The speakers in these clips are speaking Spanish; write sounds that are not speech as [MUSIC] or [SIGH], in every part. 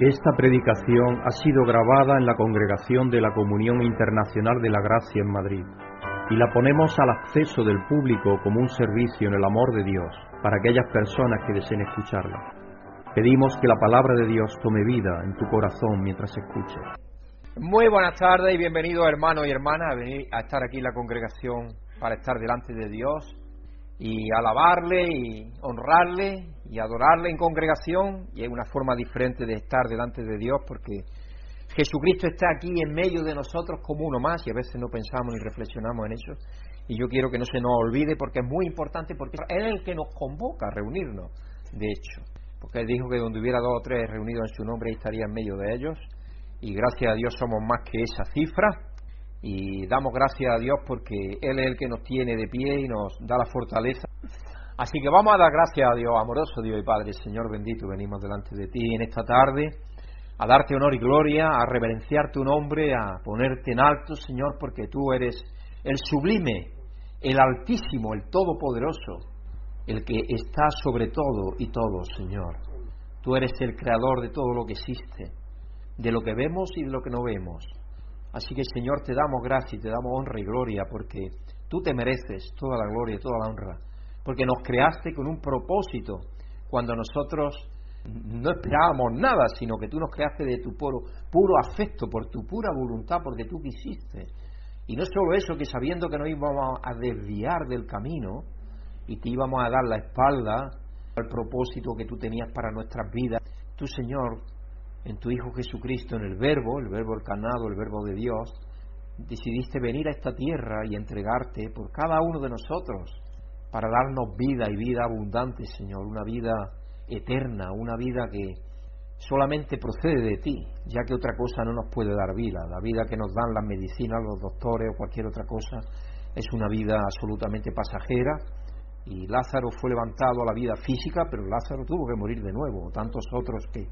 Esta predicación ha sido grabada en la Congregación de la Comunión Internacional de la Gracia en Madrid y la ponemos al acceso del público como un servicio en el amor de Dios para aquellas personas que deseen escucharla. Pedimos que la palabra de Dios tome vida en tu corazón mientras escuches. Muy buenas tardes y bienvenidos hermanos y hermanas a venir a estar aquí en la congregación para estar delante de Dios y alabarle y honrarle y adorarle en congregación. Y es una forma diferente de estar delante de Dios porque Jesucristo está aquí en medio de nosotros como uno más y a veces no pensamos ni reflexionamos en eso. Y yo quiero que no se nos olvide porque es muy importante porque es el que nos convoca a reunirnos de hecho. Porque él dijo que donde hubiera dos o tres reunidos en su nombre estaría en medio de ellos. Y gracias a Dios somos más que esa cifra y damos gracias a Dios porque Él es el que nos tiene de pie y nos da la fortaleza. Así que vamos a dar gracias a Dios, amoroso Dios y Padre, Señor bendito, venimos delante de ti en esta tarde a darte honor y gloria, a reverenciar tu nombre, a ponerte en alto, Señor, porque tú eres el sublime, el altísimo, el todopoderoso, el que está sobre todo y todo, Señor. Tú eres el creador de todo lo que existe, de lo que vemos y de lo que no vemos. Así que Señor, te damos gracia y te damos honra y gloria porque tú te mereces toda la gloria y toda la honra, porque nos creaste con un propósito cuando nosotros no esperábamos nada, sino que tú nos creaste de tu puro, afecto, por tu pura voluntad, porque tú quisiste. Y no solo eso, que sabiendo que nos íbamos a desviar del camino y te íbamos a dar la espalda al propósito que tú tenías para nuestras vidas, tú Señor en tu Hijo Jesucristo, en el Verbo, el Verbo encarnado, el Verbo de Dios, decidiste venir a esta tierra y entregarte por cada uno de nosotros para darnos vida y vida abundante, Señor, una vida eterna, una vida que solamente procede de ti, ya que otra cosa no nos puede dar vida. La vida que nos dan las medicinas, los doctores o cualquier otra cosa es una vida absolutamente pasajera. Y Lázaro fue levantado a la vida física, pero Lázaro tuvo que morir de nuevo. Tantos otros que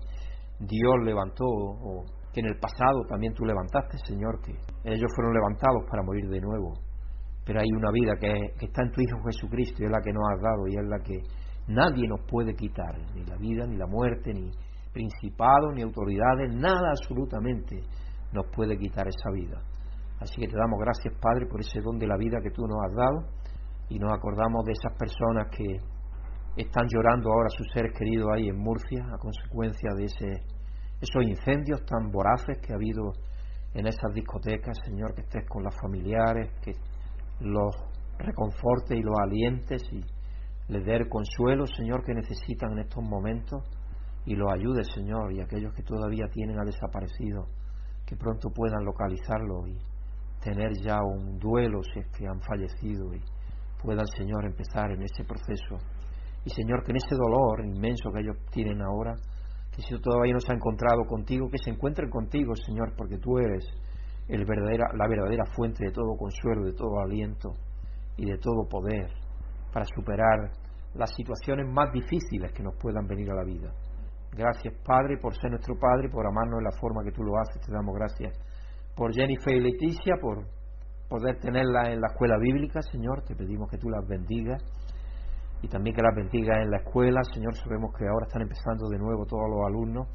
Dios levantó, o que en el pasado también tú levantaste, Señor, que ellos fueron levantados para morir de nuevo. Pero hay una vida que, está en tu Hijo Jesucristo y es la que nos has dado y es la que nadie nos puede quitar, ni la vida, ni la muerte, ni principados, ni autoridades, nada absolutamente nos puede quitar esa vida. Así que te damos gracias, Padre, por ese don de la vida que tú nos has dado y nos acordamos de esas personas que están llorando ahora sus seres queridos ahí en Murcia a consecuencia de ese, esos incendios tan voraces que ha habido en esas discotecas, Señor, que estés con los familiares, que los reconfortes y los alientes y les dé el consuelo, Señor, que necesitan en estos momentos y los ayude, Señor, y aquellos que todavía tienen a desaparecido, que pronto puedan localizarlo y tener ya un duelo si es que han fallecido y puedan, Señor, empezar en ese proceso y Señor, que en ese dolor inmenso que ellos tienen ahora, que si todavía no se ha encontrado contigo, que se encuentren contigo, Señor, porque tú eres el verdadera, la verdadera fuente de todo consuelo, de todo aliento y de todo poder para superar las situaciones más difíciles que nos puedan venir a la vida. Gracias, Padre, por ser nuestro Padre, por amarnos de la forma que tú lo haces. Te damos gracias por Jennifer y Leticia, por poder tenerla en la escuela bíblica, Señor. Te pedimos que tú las bendigas y también que las bendiga en la escuela. Señor, sabemos que ahora están empezando de nuevo todos los alumnos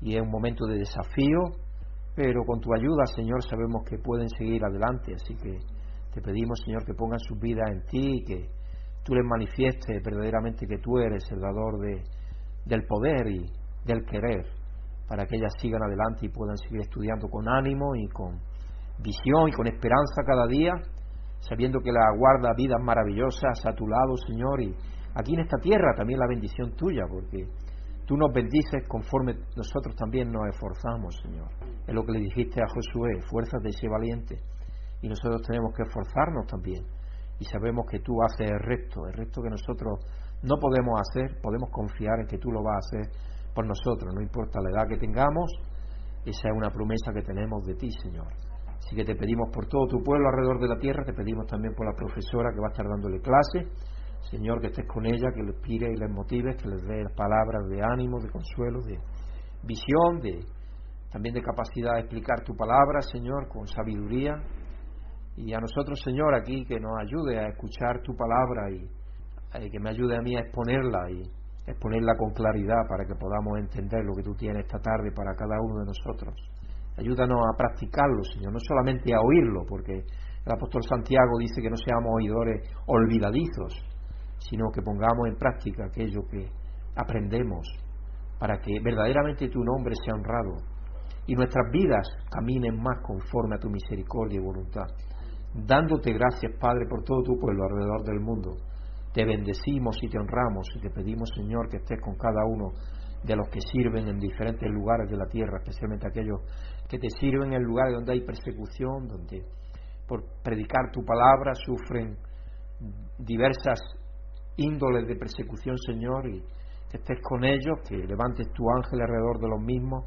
y es un momento de desafío, pero con tu ayuda, Señor, sabemos que pueden seguir adelante. Así que te pedimos, Señor, que pongan sus vidas en ti y que tú les manifiestes verdaderamente que tú eres el dador de, del poder y del querer para que ellas sigan adelante y puedan seguir estudiando con ánimo y con visión y con esperanza cada día sabiendo que la guarda vidas maravillosas a tu lado, Señor, y aquí en esta tierra también la bendición tuya, porque tú nos bendices conforme nosotros también nos esforzamos, Señor. Es lo que le dijiste a Josué, fuérzate de ese valiente, y nosotros tenemos que esforzarnos también, y sabemos que tú haces el resto, el resto que nosotros no podemos hacer, podemos confiar en que tú lo vas a hacer por nosotros, no importa la edad que tengamos, esa es una promesa que tenemos de ti, Señor. Así que te pedimos por todo tu pueblo alrededor de la tierra, te pedimos también por la profesora que va a estar dándole clase. Señor, que estés con ella, que le inspire y les motive, que les dé palabras de ánimo, de consuelo, de visión, de también de capacidad de explicar tu palabra, Señor, con sabiduría. Y a nosotros, Señor, aquí que nos ayude a escuchar tu palabra y, y que me ayude a mí a exponerla y exponerla con claridad para que podamos entender lo que tú tienes esta tarde para cada uno de nosotros. Ayúdanos a practicarlo, Señor, no solamente a oírlo, porque el apóstol Santiago dice que no seamos oidores olvidadizos, sino que pongamos en práctica aquello que aprendemos para que verdaderamente tu nombre sea honrado y nuestras vidas caminen más conforme a tu misericordia y voluntad. Dándote gracias, Padre, por todo tu pueblo alrededor del mundo. Te bendecimos y te honramos y te pedimos, Señor, que estés con cada uno de los que sirven en diferentes lugares de la tierra, especialmente aquellos que te sirven en lugares donde hay persecución, donde por predicar tu palabra sufren diversas índoles de persecución, Señor, y que estés con ellos, que levantes tu ángel alrededor de los mismos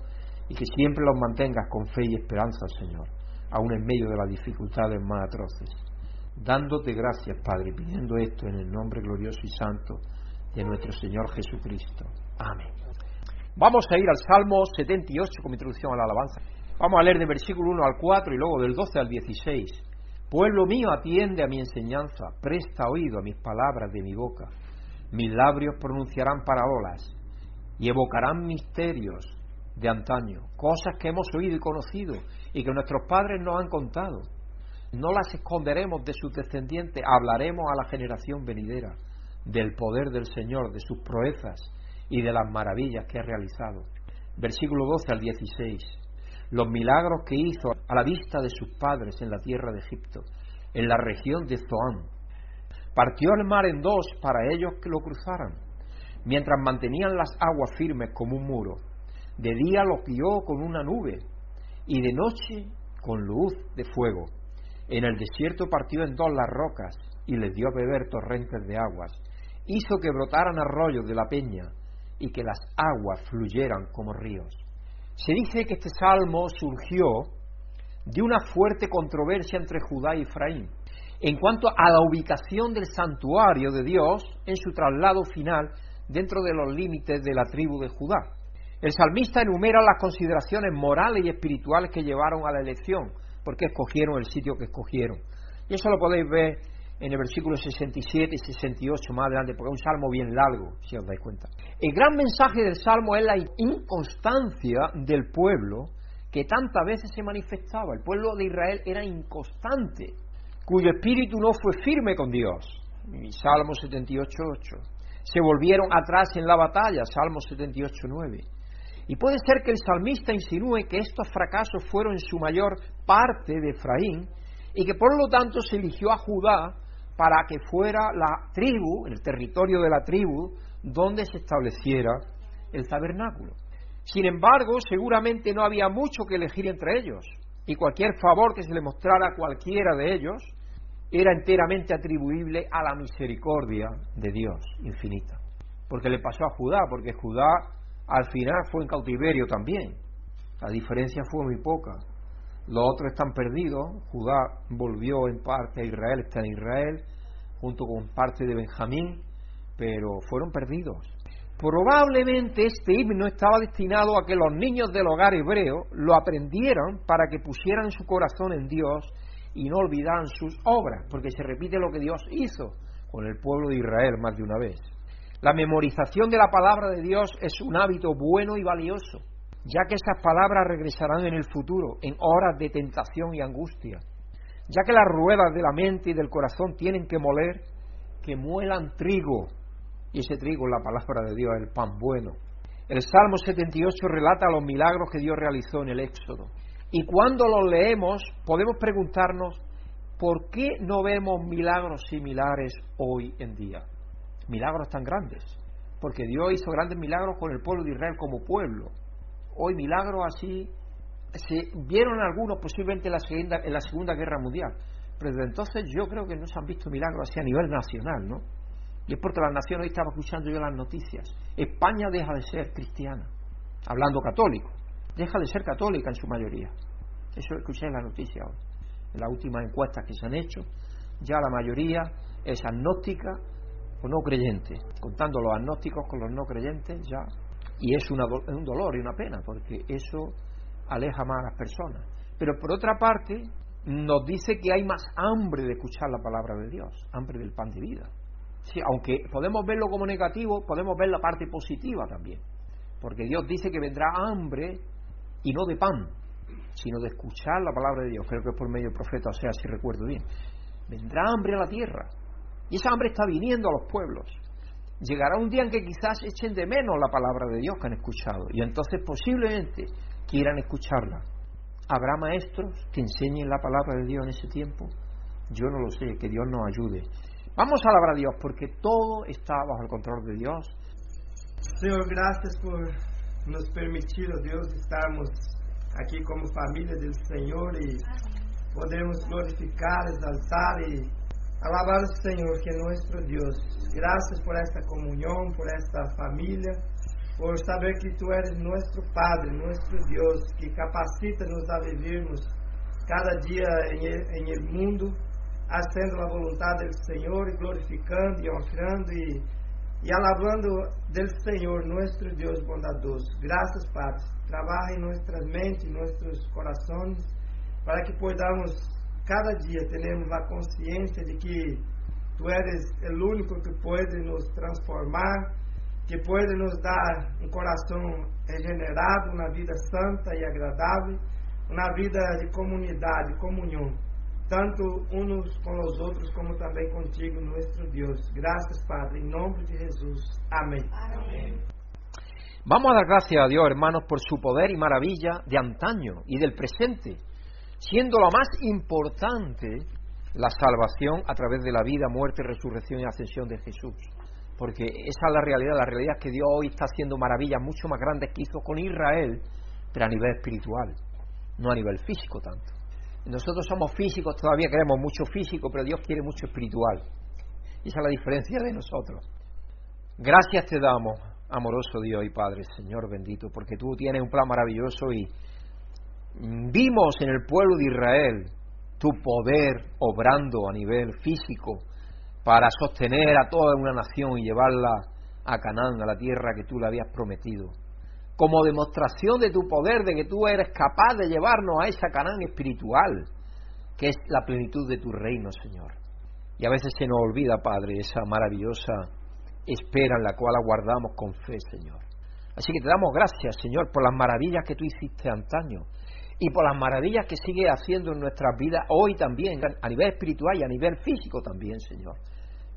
y que siempre los mantengas con fe y esperanza, Señor, aun en medio de las dificultades más atroces. Dándote gracias, Padre, pidiendo esto en el nombre glorioso y santo de nuestro Señor Jesucristo. Amén. Vamos a ir al Salmo 78 como introducción a la alabanza. Vamos a leer del versículo 1 al 4 y luego del 12 al 16. Pueblo mío, atiende a mi enseñanza, presta oído a mis palabras de mi boca. Mis labios pronunciarán parábolas y evocarán misterios de antaño, cosas que hemos oído y conocido y que nuestros padres nos han contado. No las esconderemos de sus descendientes, hablaremos a la generación venidera del poder del Señor, de sus proezas y de las maravillas que ha realizado. Versículo 12 al 16. Los milagros que hizo a la vista de sus padres en la tierra de Egipto, en la región de Zoán, Partió el mar en dos para ellos que lo cruzaran, mientras mantenían las aguas firmes como un muro. De día los guió con una nube y de noche con luz de fuego. En el desierto partió en dos las rocas y les dio a beber torrentes de aguas. Hizo que brotaran arroyos de la peña y que las aguas fluyeran como ríos. Se dice que este salmo surgió de una fuerte controversia entre Judá y Efraín en cuanto a la ubicación del santuario de Dios en su traslado final dentro de los límites de la tribu de Judá. El salmista enumera las consideraciones morales y espirituales que llevaron a la elección, porque escogieron el sitio que escogieron. Y eso lo podéis ver en el versículo 67 y 68 más adelante, porque es un salmo bien largo, si os dais cuenta. El gran mensaje del salmo es la inconstancia del pueblo que tantas veces se manifestaba. El pueblo de Israel era inconstante cuyo espíritu no fue firme con Dios. Salmo 78.8. Se volvieron atrás en la batalla, Salmo 78.9. Y puede ser que el salmista insinúe que estos fracasos fueron en su mayor parte de Efraín y que por lo tanto se eligió a Judá para que fuera la tribu, el territorio de la tribu, donde se estableciera el tabernáculo. Sin embargo, seguramente no había mucho que elegir entre ellos, y cualquier favor que se le mostrara a cualquiera de ellos era enteramente atribuible a la misericordia de Dios infinita. Porque le pasó a Judá, porque Judá al final fue en cautiverio también. La diferencia fue muy poca. Los otros están perdidos. Judá volvió en parte a Israel, está en Israel, junto con parte de Benjamín, pero fueron perdidos. Probablemente este himno estaba destinado a que los niños del hogar hebreo lo aprendieran para que pusieran su corazón en Dios y no olvidaran sus obras, porque se repite lo que Dios hizo con el pueblo de Israel más de una vez. La memorización de la palabra de Dios es un hábito bueno y valioso, ya que esas palabras regresarán en el futuro, en horas de tentación y angustia. Ya que las ruedas de la mente y del corazón tienen que moler, que muelan trigo, y ese trigo es la palabra de Dios, el pan bueno. El Salmo 78 relata los milagros que Dios realizó en el Éxodo. Y cuando los leemos podemos preguntarnos, ¿por qué no vemos milagros similares hoy en día? Milagros tan grandes. Porque Dios hizo grandes milagros con el pueblo de Israel como pueblo. Hoy milagros así se vieron algunos posiblemente en la Segunda, en la segunda Guerra Mundial. Pero desde entonces yo creo que no se han visto milagros así a nivel nacional, ¿no? Y es porque las naciones, hoy estaba escuchando yo las noticias, España deja de ser cristiana, hablando católico, deja de ser católica en su mayoría. Eso escuché en la noticia hoy. En las últimas encuestas que se han hecho, ya la mayoría es agnóstica o no creyente. Contando los agnósticos con los no creyentes, ya. Y es un dolor y una pena, porque eso aleja más a las personas. Pero por otra parte, nos dice que hay más hambre de escuchar la palabra de Dios, hambre del pan de vida. Sí, aunque podemos verlo como negativo, podemos ver la parte positiva también. Porque Dios dice que vendrá hambre y no de pan, sino de escuchar la palabra de Dios. Creo que es por medio del profeta, o sea, si recuerdo bien. Vendrá hambre a la tierra. Y esa hambre está viniendo a los pueblos. Llegará un día en que quizás echen de menos la palabra de Dios que han escuchado. Y entonces posiblemente quieran escucharla. ¿Habrá maestros que enseñen la palabra de Dios en ese tiempo? Yo no lo sé, que Dios nos ayude. Vamos a alabar a Dios porque todo está bajo el control de Dios. Señor, gracias por nos permitir, Dios, estarmos aquí como familia del Señor y podemos glorificar, exaltar y alabar al Señor, que es nuestro Dios. Gracias por esta comunión, por esta familia, por saber que tú eres nuestro Padre, nuestro Dios, que capacita-nos a vivirmos cada dia em, em el mundo haciendo a vontade do Senhor e glorificando e honrando e, e alabando do Senhor, nosso Deus bondadoso. Graças, Pai. Trabalha em nossas mentes, em nossos corações, para que podamos cada dia termos a consciência de que Tu eres o único que pode nos transformar, que pode nos dar um coração regenerado, uma vida santa e agradável, uma vida de comunidade, comunhão tanto unos con los otros como también contigo, nuestro Dios. Gracias, Padre, en nombre de Jesús. Amén. Vamos a dar gracias a Dios, hermanos, por su poder y maravilla de antaño y del presente, siendo lo más importante la salvación a través de la vida, muerte, resurrección y ascensión de Jesús. Porque esa es la realidad, la realidad es que Dios hoy está haciendo maravillas mucho más grandes que hizo con Israel, pero a nivel espiritual, no a nivel físico tanto. Nosotros somos físicos, todavía queremos mucho físico, pero Dios quiere mucho espiritual. Esa es la diferencia de nosotros. Gracias te damos, amoroso Dios y Padre, Señor bendito, porque tú tienes un plan maravilloso y vimos en el pueblo de Israel tu poder obrando a nivel físico para sostener a toda una nación y llevarla a Canaán, a la tierra que tú le habías prometido como demostración de tu poder, de que tú eres capaz de llevarnos a esa Canaán espiritual, que es la plenitud de tu reino, Señor. Y a veces se nos olvida, Padre, esa maravillosa espera en la cual aguardamos con fe, Señor. Así que te damos gracias, Señor, por las maravillas que tú hiciste antaño y por las maravillas que sigue haciendo en nuestras vidas hoy también, a nivel espiritual y a nivel físico también, Señor,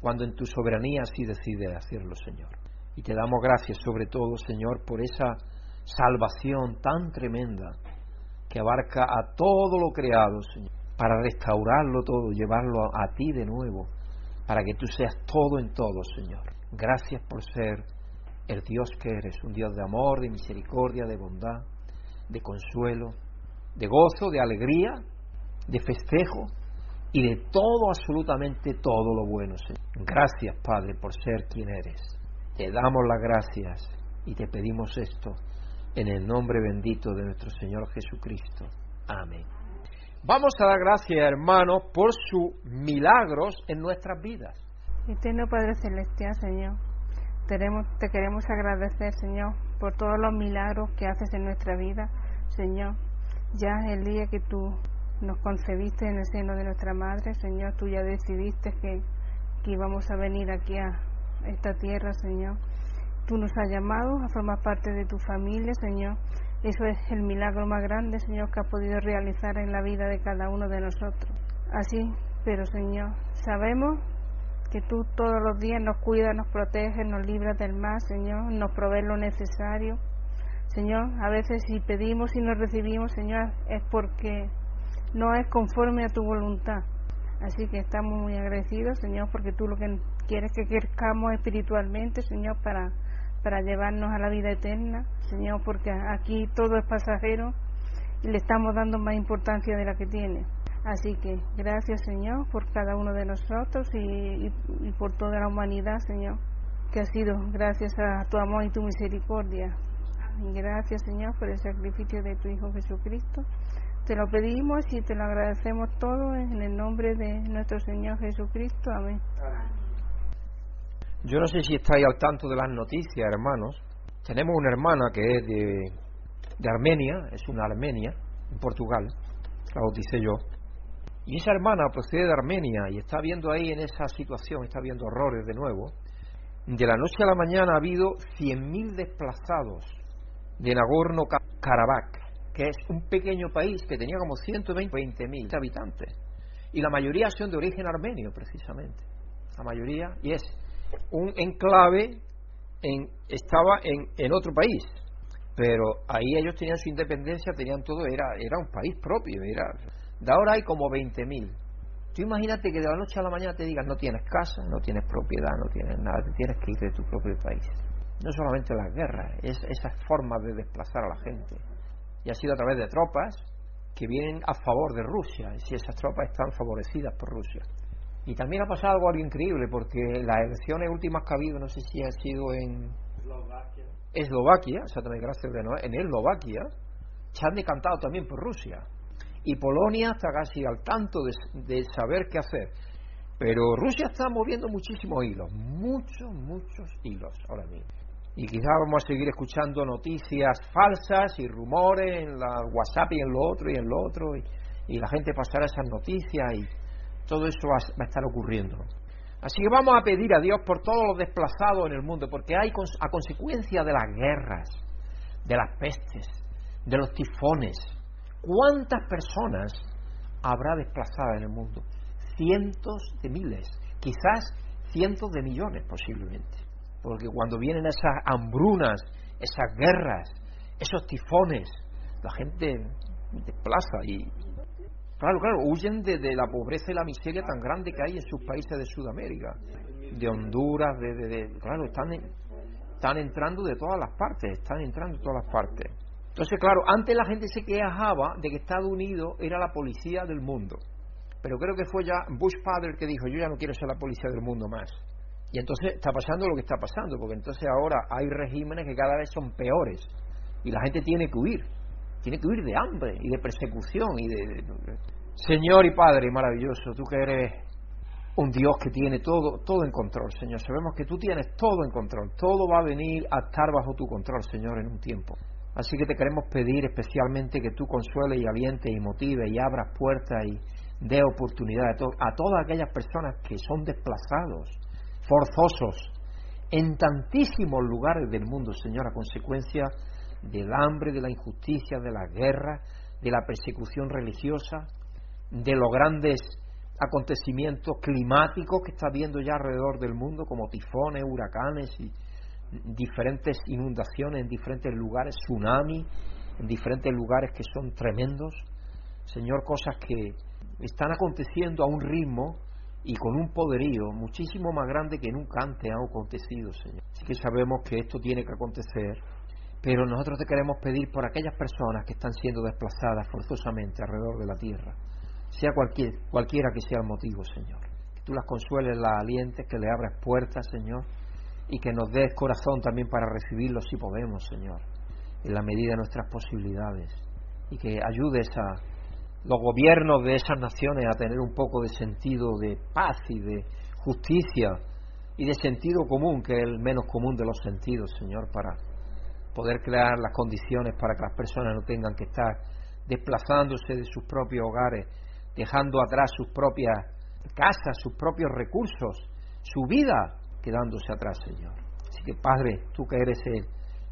cuando en tu soberanía así decides hacerlo, Señor. Y te damos gracias sobre todo, Señor, por esa salvación tan tremenda que abarca a todo lo creado, Señor, para restaurarlo todo, llevarlo a, ti de nuevo, para que tú seas todo en todo, Señor. Gracias por ser el Dios que eres, un Dios de amor, de misericordia, de bondad, de consuelo, de gozo, de alegría, de festejo y de todo, absolutamente todo lo bueno, Señor. Gracias, Padre, por ser quien eres. Te damos las gracias y te pedimos esto en el nombre bendito de nuestro Señor Jesucristo. Amén. Vamos a dar gracias, hermanos, por sus milagros en nuestras vidas. Eterno Padre Celestial, Señor, te queremos agradecer, Señor, por todos los milagros que haces en nuestra vida, Señor. Ya el día que tú nos concebiste en el seno de nuestra madre, Señor, tú ya decidiste que, que íbamos a venir aquí a esta tierra, Señor Tú nos has llamado a formar parte de tu familia, Señor. Eso es el milagro más grande, Señor, que has podido realizar en la vida de cada uno de nosotros. Así, pero Señor, sabemos que tú todos los días nos cuidas, nos proteges, nos libras del mal, Señor, nos provees lo necesario. Señor, a veces si pedimos y no recibimos, Señor, es porque no es conforme a tu voluntad. Así que estamos muy agradecidos, Señor, porque tú lo que quieres que crezcamos espiritualmente, Señor, para para llevarnos a la vida eterna, Señor, porque aquí todo es pasajero y le estamos dando más importancia de la que tiene. Así que gracias, Señor, por cada uno de nosotros y, por toda la humanidad, Señor, que ha sido gracias a tu amor y tu misericordia. Gracias, Señor, por el sacrificio de tu Hijo Jesucristo. Te lo pedimos y te lo agradecemos todo en el nombre de nuestro Señor Jesucristo. Amén. Yo no sé si estáis al tanto de las noticias, hermanos. Tenemos una hermana que es de, Armenia, es una Armenia, en Portugal, la bauticé yo. Y esa hermana procede de Armenia y está viendo ahí en esa situación, está viendo horrores de nuevo. De la noche a la mañana ha habido 100.000 desplazados de Nagorno-Karabaj, que es un pequeño país que tenía como 120.000 habitantes. Y la mayoría son de origen armenio, precisamente. La mayoría, y es un enclave, en, estaba en, en otro país, pero ahí ellos tenían su independencia, tenían todo, era, era un país propio, era, de ahora hay como 20.000. Tú imagínate que de la noche a la mañana te digan no tienes casa, no tienes propiedad, no tienes nada, te tienes que ir de tu propio país. No solamente las guerras, es esas formas de desplazar a la gente. Y ha sido a través de tropas que vienen a favor de Rusia, y si esas tropas están favorecidas por Rusia. Y también ha pasado algo, increíble, porque las elecciones últimas que ha habido, no sé si ha sido en Eslovaquia, Eslovaquia exactamente, gracias de en Eslovaquia, se han decantado también por Rusia. Y Polonia está casi al tanto de, saber qué hacer. Pero Rusia está moviendo muchísimos hilos, muchos, muchos hilos ahora mismo. Y quizás vamos a seguir escuchando noticias falsas y rumores en la WhatsApp y en lo otro y en lo otro. Y, la gente pasará esas noticias y todo eso va, a estar ocurriendo. Así que vamos a pedir a Dios por todos los desplazados en el mundo, porque hay a consecuencia de las guerras, de las pestes, de los tifones, ¿cuántas personas habrá desplazadas en el mundo? Cientos de miles, quizás cientos de millones posiblemente. Porque cuando vienen esas hambrunas, esas guerras, esos tifones, la gente desplaza y, Claro, claro, huyen de, la pobreza y la miseria tan grande que hay en sus países de Sudamérica, de Honduras, de, claro, están, están entrando de todas las partes, están entrando de todas las partes. Entonces, claro, antes la gente se quejaba de que Estados Unidos era la policía del mundo, pero creo que fue ya Bush padre el que dijo, yo ya no quiero ser la policía del mundo más. Y entonces está pasando lo que está pasando, porque entonces ahora hay regímenes que cada vez son peores y la gente tiene que huir, tiene que huir de hambre y de persecución y de, Señor y Padre maravilloso, tú que eres un Dios que tiene todo, todo en control, Señor. Sabemos que tú tienes todo en control. Todo va a venir a estar bajo tu control, Señor, en un tiempo. Así que te queremos pedir especialmente que tú consueles y alientes y motives y abras puertas y dé oportunidad a, a todas aquellas personas que son desplazados, forzosos, en tantísimos lugares del mundo, Señor, a consecuencia del hambre, de la injusticia, de la guerra, de la persecución religiosa, de los grandes acontecimientos climáticos que está viendo ya alrededor del mundo, como tifones, huracanes y diferentes inundaciones en diferentes lugares, tsunami en diferentes lugares que son tremendos. Señor, cosas que están aconteciendo a un ritmo y con un poderío muchísimo más grande que nunca antes ha acontecido, Señor. Así que sabemos que esto tiene que acontecer, pero nosotros te queremos pedir por aquellas personas que están siendo desplazadas forzosamente alrededor de la tierra sea cualquier, cualquiera que sea el motivo, Señor. Que tú las consueles, las alientes, que le abras puertas, Señor, y que nos des corazón también para recibirlo si podemos, Señor, en la medida de nuestras posibilidades, y que ayudes a los gobiernos de esas naciones a tener un poco de sentido de paz y de justicia y de sentido común, que es el menos común de los sentidos, Señor, para poder crear las condiciones para que las personas no tengan que estar desplazándose de sus propios hogares dejando atrás sus propias casas, sus propios recursos, su vida quedándose atrás, Señor. Así que, Padre, tú que eres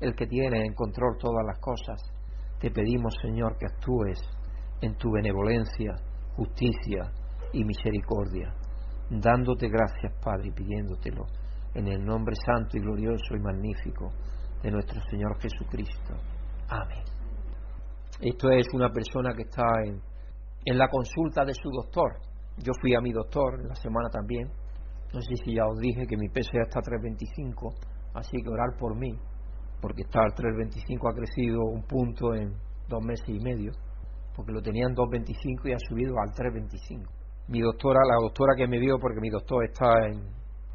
el, que tiene en control todas las cosas, te pedimos, Señor, que actúes en tu benevolencia, justicia y misericordia, dándote gracias, Padre, y pidiéndotelo en el nombre santo y glorioso y magnífico de nuestro Señor Jesucristo. Amén. Esto es una persona que está en en la consulta de su doctor. Yo fui a mi doctor en la semana también. No sé si ya os dije que mi peso ya está a 325, así que orar por mí, porque está al 325 ha crecido un punto en dos meses y medio, porque lo tenía en 225 y ha subido al 325. Mi doctora, la doctora que me vio, porque mi doctor está en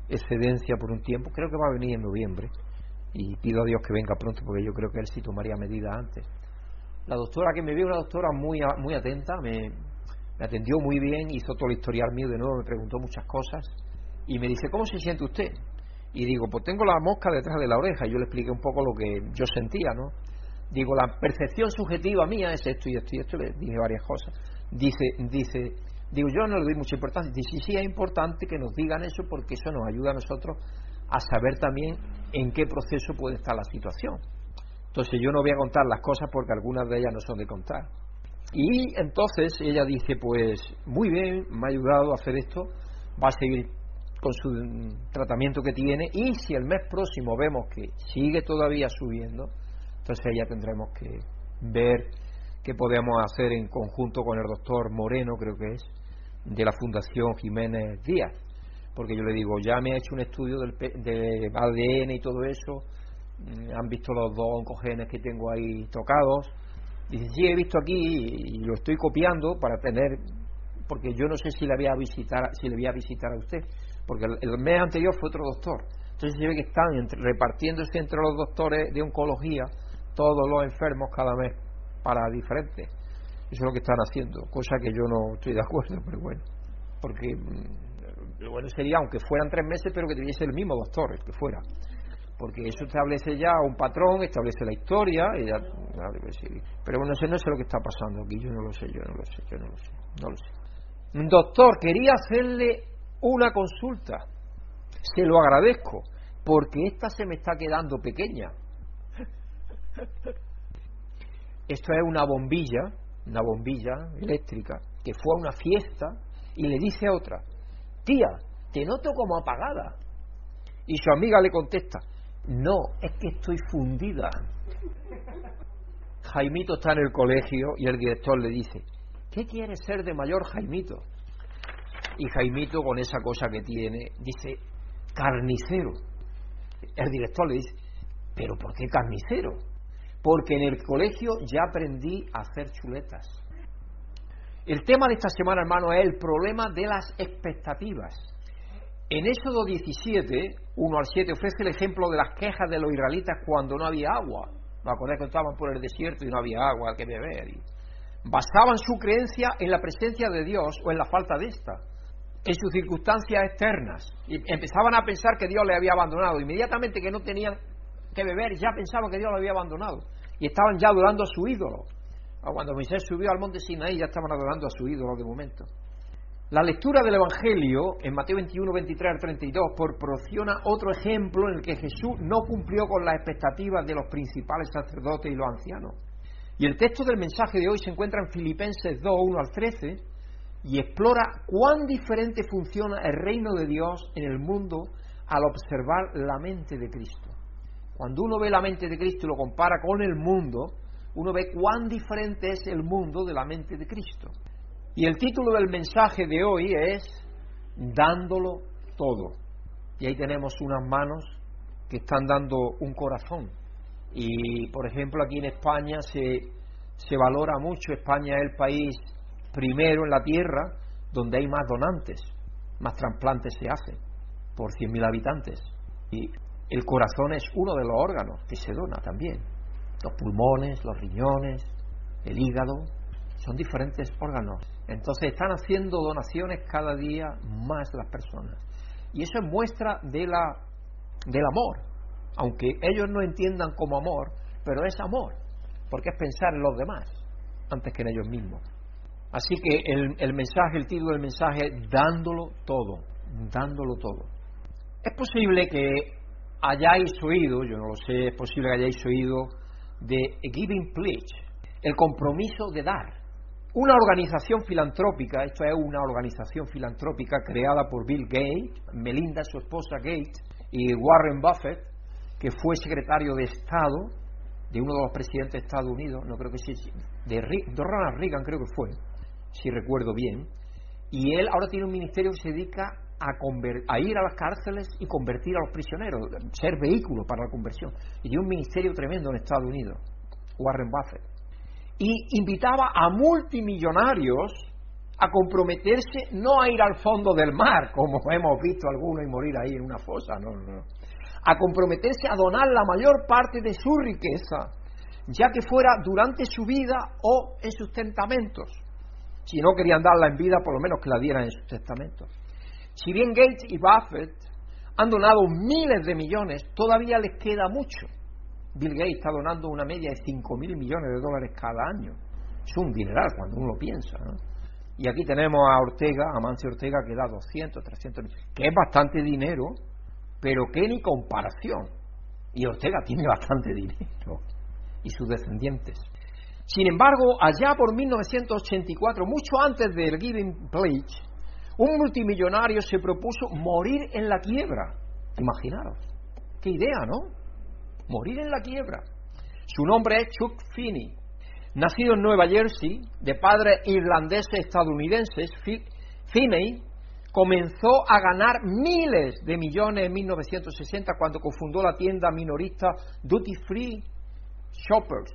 excedencia por un tiempo, creo que va a venir en noviembre, y pido a Dios que venga pronto, porque yo creo que él sí tomaría medidas antes la doctora que me vio, una doctora muy, muy atenta, me, atendió muy bien, hizo todo el historial mío de nuevo, me preguntó muchas cosas y me dice, ¿cómo se siente usted? Y digo, pues tengo la mosca detrás de la oreja. Y yo le expliqué un poco lo que yo sentía, ¿no? Digo, la percepción subjetiva mía es esto y esto y esto, le dije varias cosas. Dice, dice, Digo, yo no le doy mucha importancia. Dice, sí, sí, es importante que nos digan eso porque eso nos ayuda a nosotros a saber también en qué proceso puede estar la situación. Entonces yo no voy a contar las cosas porque algunas de ellas no son de contar. Y entonces ella dice, pues muy bien, me ha ayudado a hacer esto, va a seguir con su tratamiento que tiene y si el mes próximo vemos que sigue todavía subiendo, entonces ya tendremos que ver qué podemos hacer en conjunto con el doctor Moreno, creo que es, de la Fundación Jiménez Díaz. Porque yo le digo, ya me ha hecho un estudio del, de ADN y todo eso, mm, han visto los dos oncogenes que tengo ahí tocados. Dice, sí, he visto aquí y lo estoy copiando para tener, porque yo no sé si le voy a visitar, si le voy a visitar a usted porque el, mes anterior fue otro doctor. Entonces se ve que están repartiéndose entre los doctores de oncología todos los enfermos cada mes para diferentes. Eso es lo que están haciendo, cosa que yo no estoy de acuerdo, [LAUGHS] pero bueno, porque mm, lo bueno sería, aunque fueran tres meses, pero que tuviese el mismo doctor, el que fuera. Porque eso establece ya un patrón, establece la historia, y pero bueno, no sé, no sé lo que está pasando aquí, yo no lo sé, yo no lo sé, yo no lo sé, no lo sé. Un doctor quería hacerle una consulta. Se lo agradezco, porque esta se me está quedando pequeña. Esto es una bombilla, una bombilla eléctrica, que fue a una fiesta y le dice a otra, tía, te noto como apagada. Y su amiga le contesta, no, es que estoy fundida. Jaimito está en el colegio y el director le dice, ¿qué quiere ser de mayor Jaimito? Y Jaimito, con esa cosa que tiene, dice, carnicero. El director le dice, ¿pero por qué carnicero? Porque en el colegio ya aprendí a hacer chuletas. El tema de esta semana, hermano, es el problema de las expectativas. En Éxodo 17, 1 al 7, ofrece el ejemplo de las quejas de los israelitas cuando no había agua. Me acordé que estaban por el desierto y no había agua que beber. Basaban su creencia en la presencia de Dios o en la falta de esta en sus circunstancias externas. Y empezaban a pensar que Dios le había abandonado. Inmediatamente que no tenían que beber, ya pensaban que Dios lo había abandonado. Y estaban ya adorando a su ídolo. Ah, cuando Moisés subió al monte Sinaí, ya estaban adorando a su ídolo de momento. La lectura del Evangelio en Mateo 21, 23 al 32 proporciona otro ejemplo en el que Jesús no cumplió con las expectativas de los principales sacerdotes y los ancianos. Y el texto del mensaje de hoy se encuentra en Filipenses 2, 1 al 13, y explora cuán diferente funciona el reino de Dios en el mundo al observar la mente de Cristo. Cuando uno ve la mente de Cristo y lo compara con el mundo, uno ve cuán diferente es el mundo de la mente de Cristo. Y el título del mensaje de hoy es Dándolo todo. Y ahí tenemos unas manos que están dando un corazón. Y, por ejemplo, aquí en España se, se valora mucho, España es el país primero en la tierra donde hay más donantes, más trasplantes se hacen por 100.000 habitantes. Y el corazón es uno de los órganos que se dona también. Los pulmones, los riñones, el hígado, son diferentes órganos. Entonces están haciendo donaciones cada día más las personas. Y eso es muestra de la, del amor. Aunque ellos no entiendan como amor, pero es amor, porque es pensar en los demás antes que en ellos mismos. Así que el, mensaje, el título del mensaje es dándolo todo, dándolo todo. Es posible que hayáis oído, yo no lo sé, es posible que hayáis oído de Giving Pledge, el compromiso de dar. Una organización filantrópica, esto es una organización filantrópica creada por Bill Gates, Melinda, su esposa Gates, y Warren Buffett, que fue secretario de Estado de uno de los presidentes de Estados Unidos, no creo que sí, de, Ronald Reagan creo que fue, si recuerdo bien, y él ahora tiene un ministerio que se dedica a, ir a las cárceles y convertir a los prisioneros, ser vehículo para la conversión. Y tiene un ministerio tremendo en Estados Unidos, Warren Buffett. Y invitaba a multimillonarios a comprometerse no a ir al fondo del mar, como [LAUGHS] hemos visto algunos y morir ahí en una fosa, no, no, a comprometerse a donar la mayor parte de su riqueza, ya que fuera durante su vida o en sus tentamentos. Si no querían darla en vida, por lo menos que la dieran en sus testamentos. Si bien Gates y Buffett han donado miles de millones, todavía les queda mucho. Bill Gates está donando una media de 5 mil millones de dólares cada año. Es un dineral cuando uno lo piensa. Y aquí tenemos a Ortega, a Mancio Ortega, que da 200, 300 que es bastante dinero, pero que ni comparación. Y Ortega tiene [LAUGHS] bastante dinero, y sus descendientes. Sin embargo, allá por 1984, mucho antes del Giving Pledge, un multimillonario se propuso morir en la quiebra. Imaginaros, qué idea, ¿no? Morir en la quiebra. Su nombre es Chuck Finney. Nacido en Nueva Jersey, de padres irlandeses estadounidenses, Finney comenzó a ganar miles de millones en 1960 cuando cofundó la tienda minorista Duty Free Shoppers.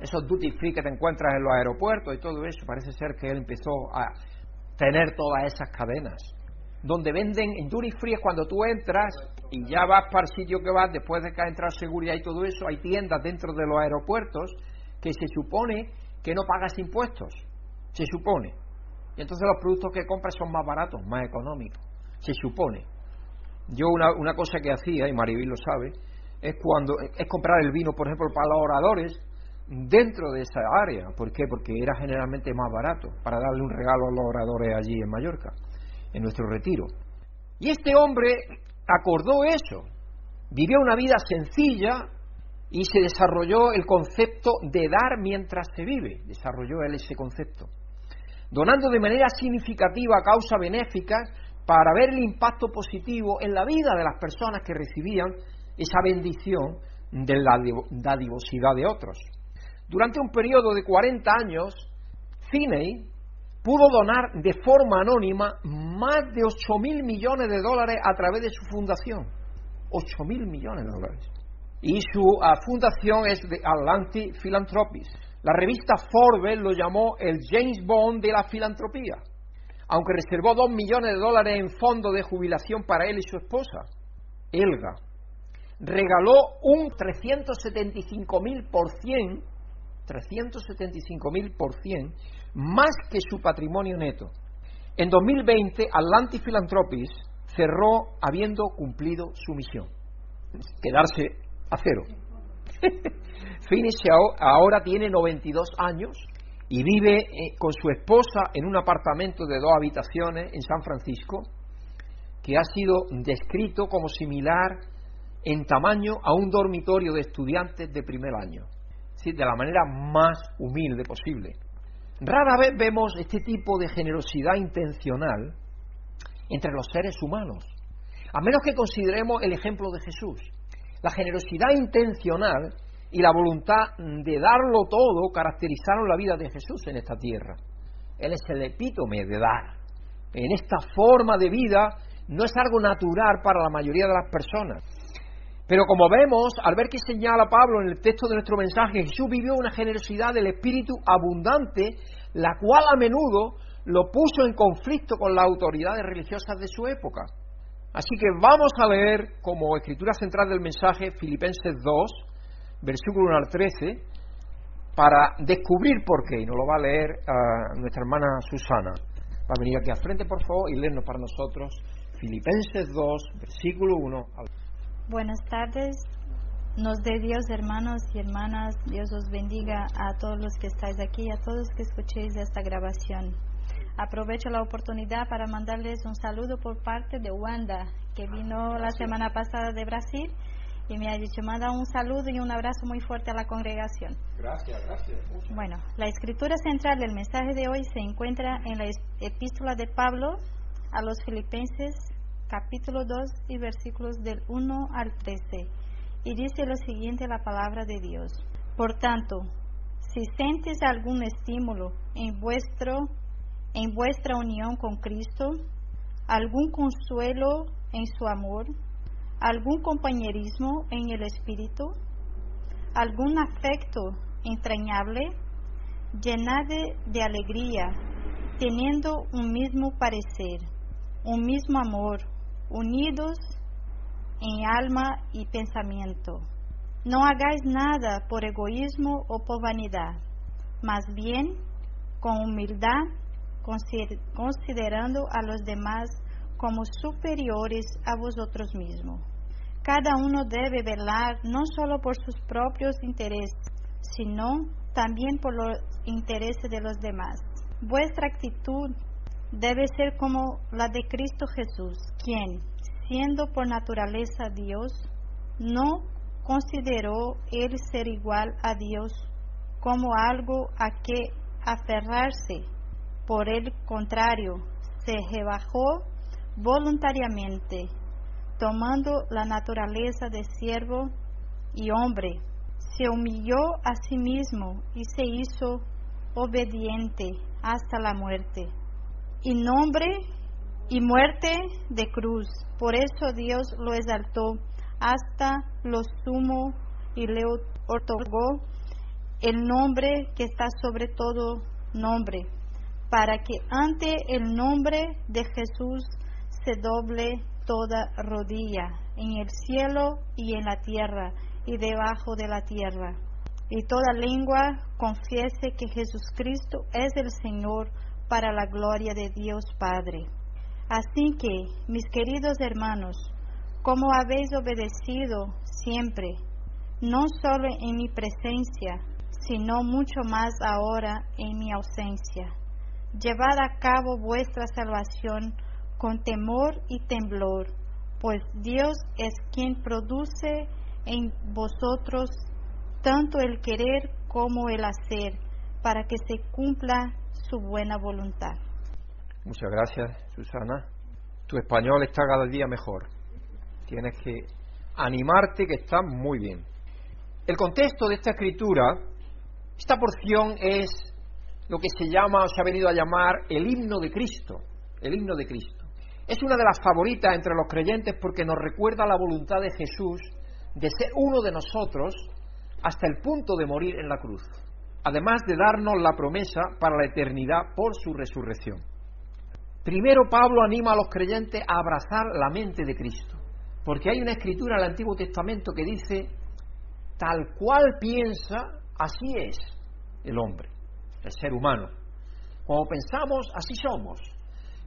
Esos duty free que te encuentras en los aeropuertos y todo eso, parece ser que él empezó a tener todas esas cadenas. Donde venden en duty free es cuando tú entras y ya vas para el sitio que vas, después de que ha entrado seguridad y todo eso, hay tiendas dentro de los aeropuertos que se supone que no pagas impuestos. Se supone. Y entonces los productos que compras son más baratos, más económicos. Se supone. Yo una, una cosa que hacía, y Maribel lo sabe, es cuando es comprar el vino, por ejemplo, para los oradores dentro de esa área. ¿Por qué? Porque era generalmente más barato para darle un regalo a los oradores allí en Mallorca, en nuestro retiro. Y este hombre acordó eso. Vivió una vida sencilla y se desarrolló el concepto de dar mientras se vive. Desarrolló él ese concepto. Donando de manera significativa a causas benéficas para ver el impacto positivo en la vida de las personas que recibían esa bendición de la dadivosidad de otros. Durante un periodo de 40 años, Finney pudo donar de forma anónima más de 8 mil millones de dólares a través de su fundación. 8 mil millones de dólares. Y su ah, fundación es de Atlantic Philanthropies. La revista Forbes lo llamó el James Bond de la filantropía, aunque reservó 2 millones de dólares en fondo de jubilación para él y su esposa, Elga. Regaló un 375 mil por cien 375 mil por cien más que su patrimonio neto. En 2020, Atlantic Philanthropies cerró habiendo cumplido su misión, quedarse a cero. [LAUGHS] Finish ahora tiene 92 años y vive eh, con su esposa en un apartamento de dos habitaciones en San Francisco, que ha sido descrito como similar en tamaño a un dormitorio de estudiantes de primer año, de la manera más humilde posible. Rara vez vemos este tipo de generosidad intencional entre los seres humanos, a menos que consideremos el ejemplo de Jesús. La generosidad intencional y la voluntad de darlo todo caracterizaron la vida de Jesús en esta tierra. Él es el epítome de dar. En esta forma de vida no es algo natural para la mayoría de las personas. Pero como vemos, al ver que señala Pablo en el texto de nuestro mensaje, Jesús vivió una generosidad del Espíritu abundante, la cual a menudo lo puso en conflicto con las autoridades religiosas de su época. Así que vamos a leer como escritura central del mensaje Filipenses 2, versículo 1 al 13, para descubrir por qué, y nos lo va a leer ah, nuestra hermana Susana. Va a venir aquí al frente, por favor, y leernos para nosotros Filipenses 2, versículo 1 al 13. Buenas tardes. Nos dé Dios, hermanos y hermanas. Dios os bendiga a todos los que estáis aquí y a todos los que escuchéis esta grabación. Aprovecho la oportunidad para mandarles un saludo por parte de Wanda, que vino la semana pasada de Brasil y me ha dicho, manda un saludo y un abrazo muy fuerte a la congregación. Gracias, gracias. Bueno, la escritura central del mensaje de hoy se encuentra en la epístola de Pablo a los filipenses capítulo 2 y versículos del 1 al 13. Y dice lo siguiente la palabra de Dios. Por tanto, si sientes algún estímulo en vuestro en vuestra unión con Cristo, algún consuelo en su amor, algún compañerismo en el espíritu, algún afecto entrañable, llenad de alegría, teniendo un mismo parecer, un mismo amor, unidos en alma y pensamiento. No hagáis nada por egoísmo o por vanidad, más bien con humildad, considerando a los demás como superiores a vosotros mismos. Cada uno debe velar no solo por sus propios intereses, sino también por los intereses de los demás. Vuestra actitud debe ser como la de Cristo Jesús, quien, siendo por naturaleza Dios, no consideró el ser igual a Dios como algo a que aferrarse. Por el contrario, se rebajó voluntariamente, tomando la naturaleza de siervo y hombre. Se humilló a sí mismo y se hizo obediente hasta la muerte. Y nombre y muerte de cruz. Por eso Dios lo exaltó hasta lo sumo y le otorgó el nombre que está sobre todo nombre, para que ante el nombre de Jesús se doble toda rodilla en el cielo y en la tierra y debajo de la tierra, y toda lengua confiese que Jesucristo es el Señor para la gloria de Dios Padre. Así que, mis queridos hermanos, como habéis obedecido siempre, no solo en mi presencia, sino mucho más ahora en mi ausencia. Llevad a cabo vuestra salvación con temor y temblor, pues Dios es quien produce en vosotros tanto el querer como el hacer, para que se cumpla su buena voluntad. Muchas gracias, Susana. Tu español está cada día mejor. Tienes que animarte que está muy bien. El contexto de esta escritura, esta porción es lo que se llama, o se ha venido a llamar, el himno de Cristo. El himno de Cristo. Es una de las favoritas entre los creyentes porque nos recuerda la voluntad de Jesús de ser uno de nosotros hasta el punto de morir en la cruz, además de darnos la promesa para la eternidad por su resurrección. Primero Pablo anima a los creyentes a abrazar la mente de Cristo, porque hay una escritura en el Antiguo Testamento que dice, tal cual piensa, así es el hombre, el ser humano. Como pensamos, así somos.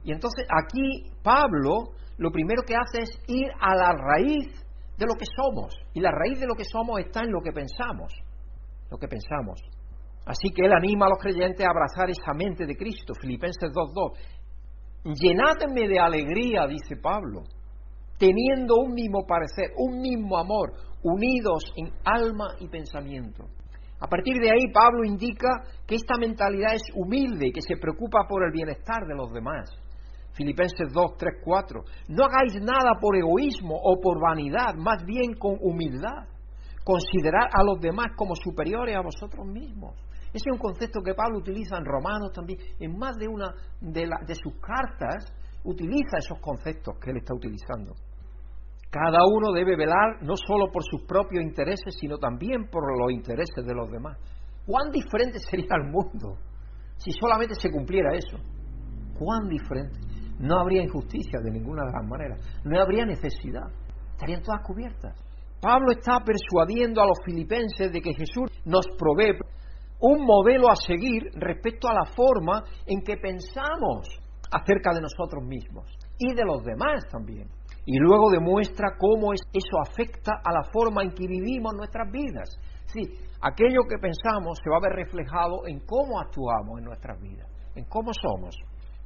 Y entonces aquí Pablo lo primero que hace es ir a la raíz de lo que somos. Y la raíz de lo que somos está en lo que pensamos. Lo que pensamos. Así que él anima a los creyentes a abrazar esa mente de Cristo. Filipenses 2.2. Llenadme de alegría, dice Pablo, teniendo un mismo parecer, un mismo amor, unidos en alma y pensamiento. A partir de ahí, Pablo indica que esta mentalidad es humilde y que se preocupa por el bienestar de los demás. Filipenses 2, 3, 4. No hagáis nada por egoísmo o por vanidad, más bien con humildad. Considerar a los demás como superiores a vosotros mismos. Ese es un concepto que Pablo utiliza en Romanos también. En más de una de, de sus cartas utiliza esos conceptos que él está utilizando. Cada uno debe velar no solo por sus propios intereses, sino también por los intereses de los demás. ¿Cuán diferente sería el mundo si solamente se cumpliera eso? ¿Cuán diferente? No habría injusticia de ninguna de las maneras. No habría necesidad. Estarían todas cubiertas. Pablo está persuadiendo a los filipenses de que Jesús nos provee un modelo a seguir respecto a la forma en que pensamos acerca de nosotros mismos y de los demás también. Y luego demuestra cómo eso afecta a la forma en que vivimos nuestras vidas. Sí, aquello que pensamos se va a ver reflejado en cómo actuamos en nuestras vidas, en cómo somos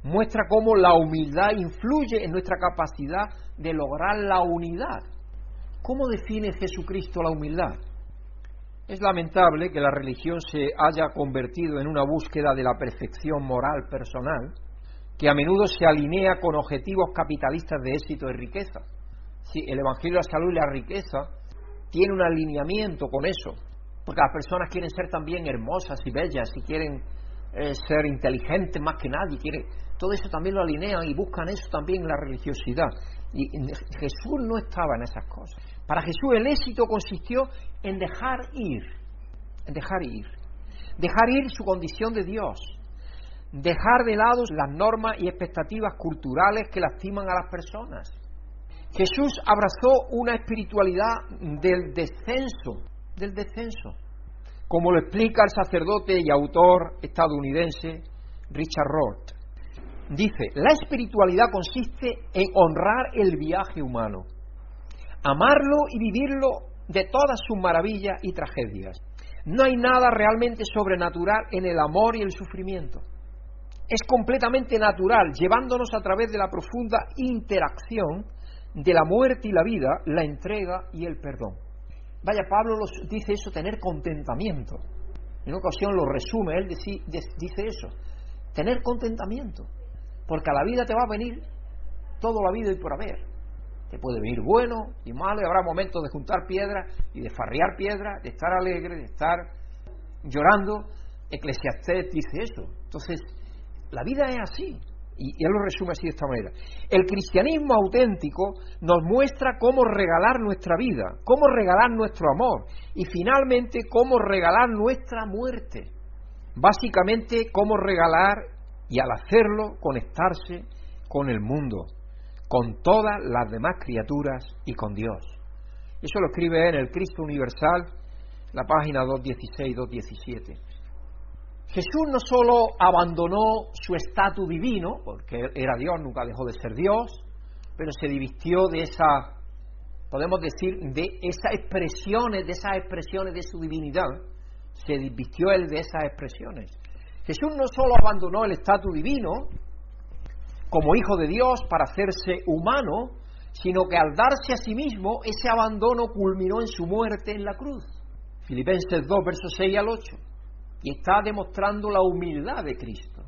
muestra cómo la humildad influye en nuestra capacidad de lograr la unidad. ¿Cómo define Jesucristo la humildad? Es lamentable que la religión se haya convertido en una búsqueda de la perfección moral personal, que a menudo se alinea con objetivos capitalistas de éxito y riqueza. Si el Evangelio de la Salud y la riqueza tiene un alineamiento con eso, porque las personas quieren ser también hermosas y bellas y quieren eh, ser inteligentes más que nadie, quieren todo eso también lo alinean y buscan eso también en la religiosidad. Y Jesús no estaba en esas cosas. Para Jesús el éxito consistió en dejar ir, en dejar ir, dejar ir su condición de Dios, dejar de lado las normas y expectativas culturales que lastiman a las personas. Jesús abrazó una espiritualidad del descenso, del descenso, como lo explica el sacerdote y autor estadounidense Richard Roth. Dice, la espiritualidad consiste en honrar el viaje humano, amarlo y vivirlo de todas sus maravillas y tragedias. No hay nada realmente sobrenatural en el amor y el sufrimiento. es completamente natural, llevándonos a través de la profunda interacción de la muerte y la vida, la entrega y el perdón. Vaya, Pablo dice eso, tener contentamiento. En una ocasión lo resume, él dice eso, tener contentamiento, porque a la vida te va a venir todo la vida y por haber. Te puede venir bueno y malo, y habrá momentos de juntar piedras y de farrear piedras, de estar alegre, de estar llorando. Eclesiastés dice eso. Entonces, la vida es así. Y él lo resume así de esta manera. El cristianismo auténtico nos muestra cómo regalar nuestra vida, cómo regalar nuestro amor y finalmente cómo regalar nuestra muerte. Básicamente cómo regalar y al hacerlo conectarse con el mundo, con todas las demás criaturas y con Dios. Eso lo escribe en el Cristo Universal, la página 216-217. Jesús no solo abandonó su estatus divino, porque era Dios, nunca dejó de ser Dios, pero se divistió de esa, podemos decir, de esas expresiones, de esas expresiones de su divinidad, se divistió él de esas expresiones. Jesús no solo abandonó el estatus divino como hijo de Dios para hacerse humano, sino que al darse a sí mismo, ese abandono culminó en su muerte en la cruz. Filipenses 2, versos 6 al 8 y está demostrando la humildad de Cristo,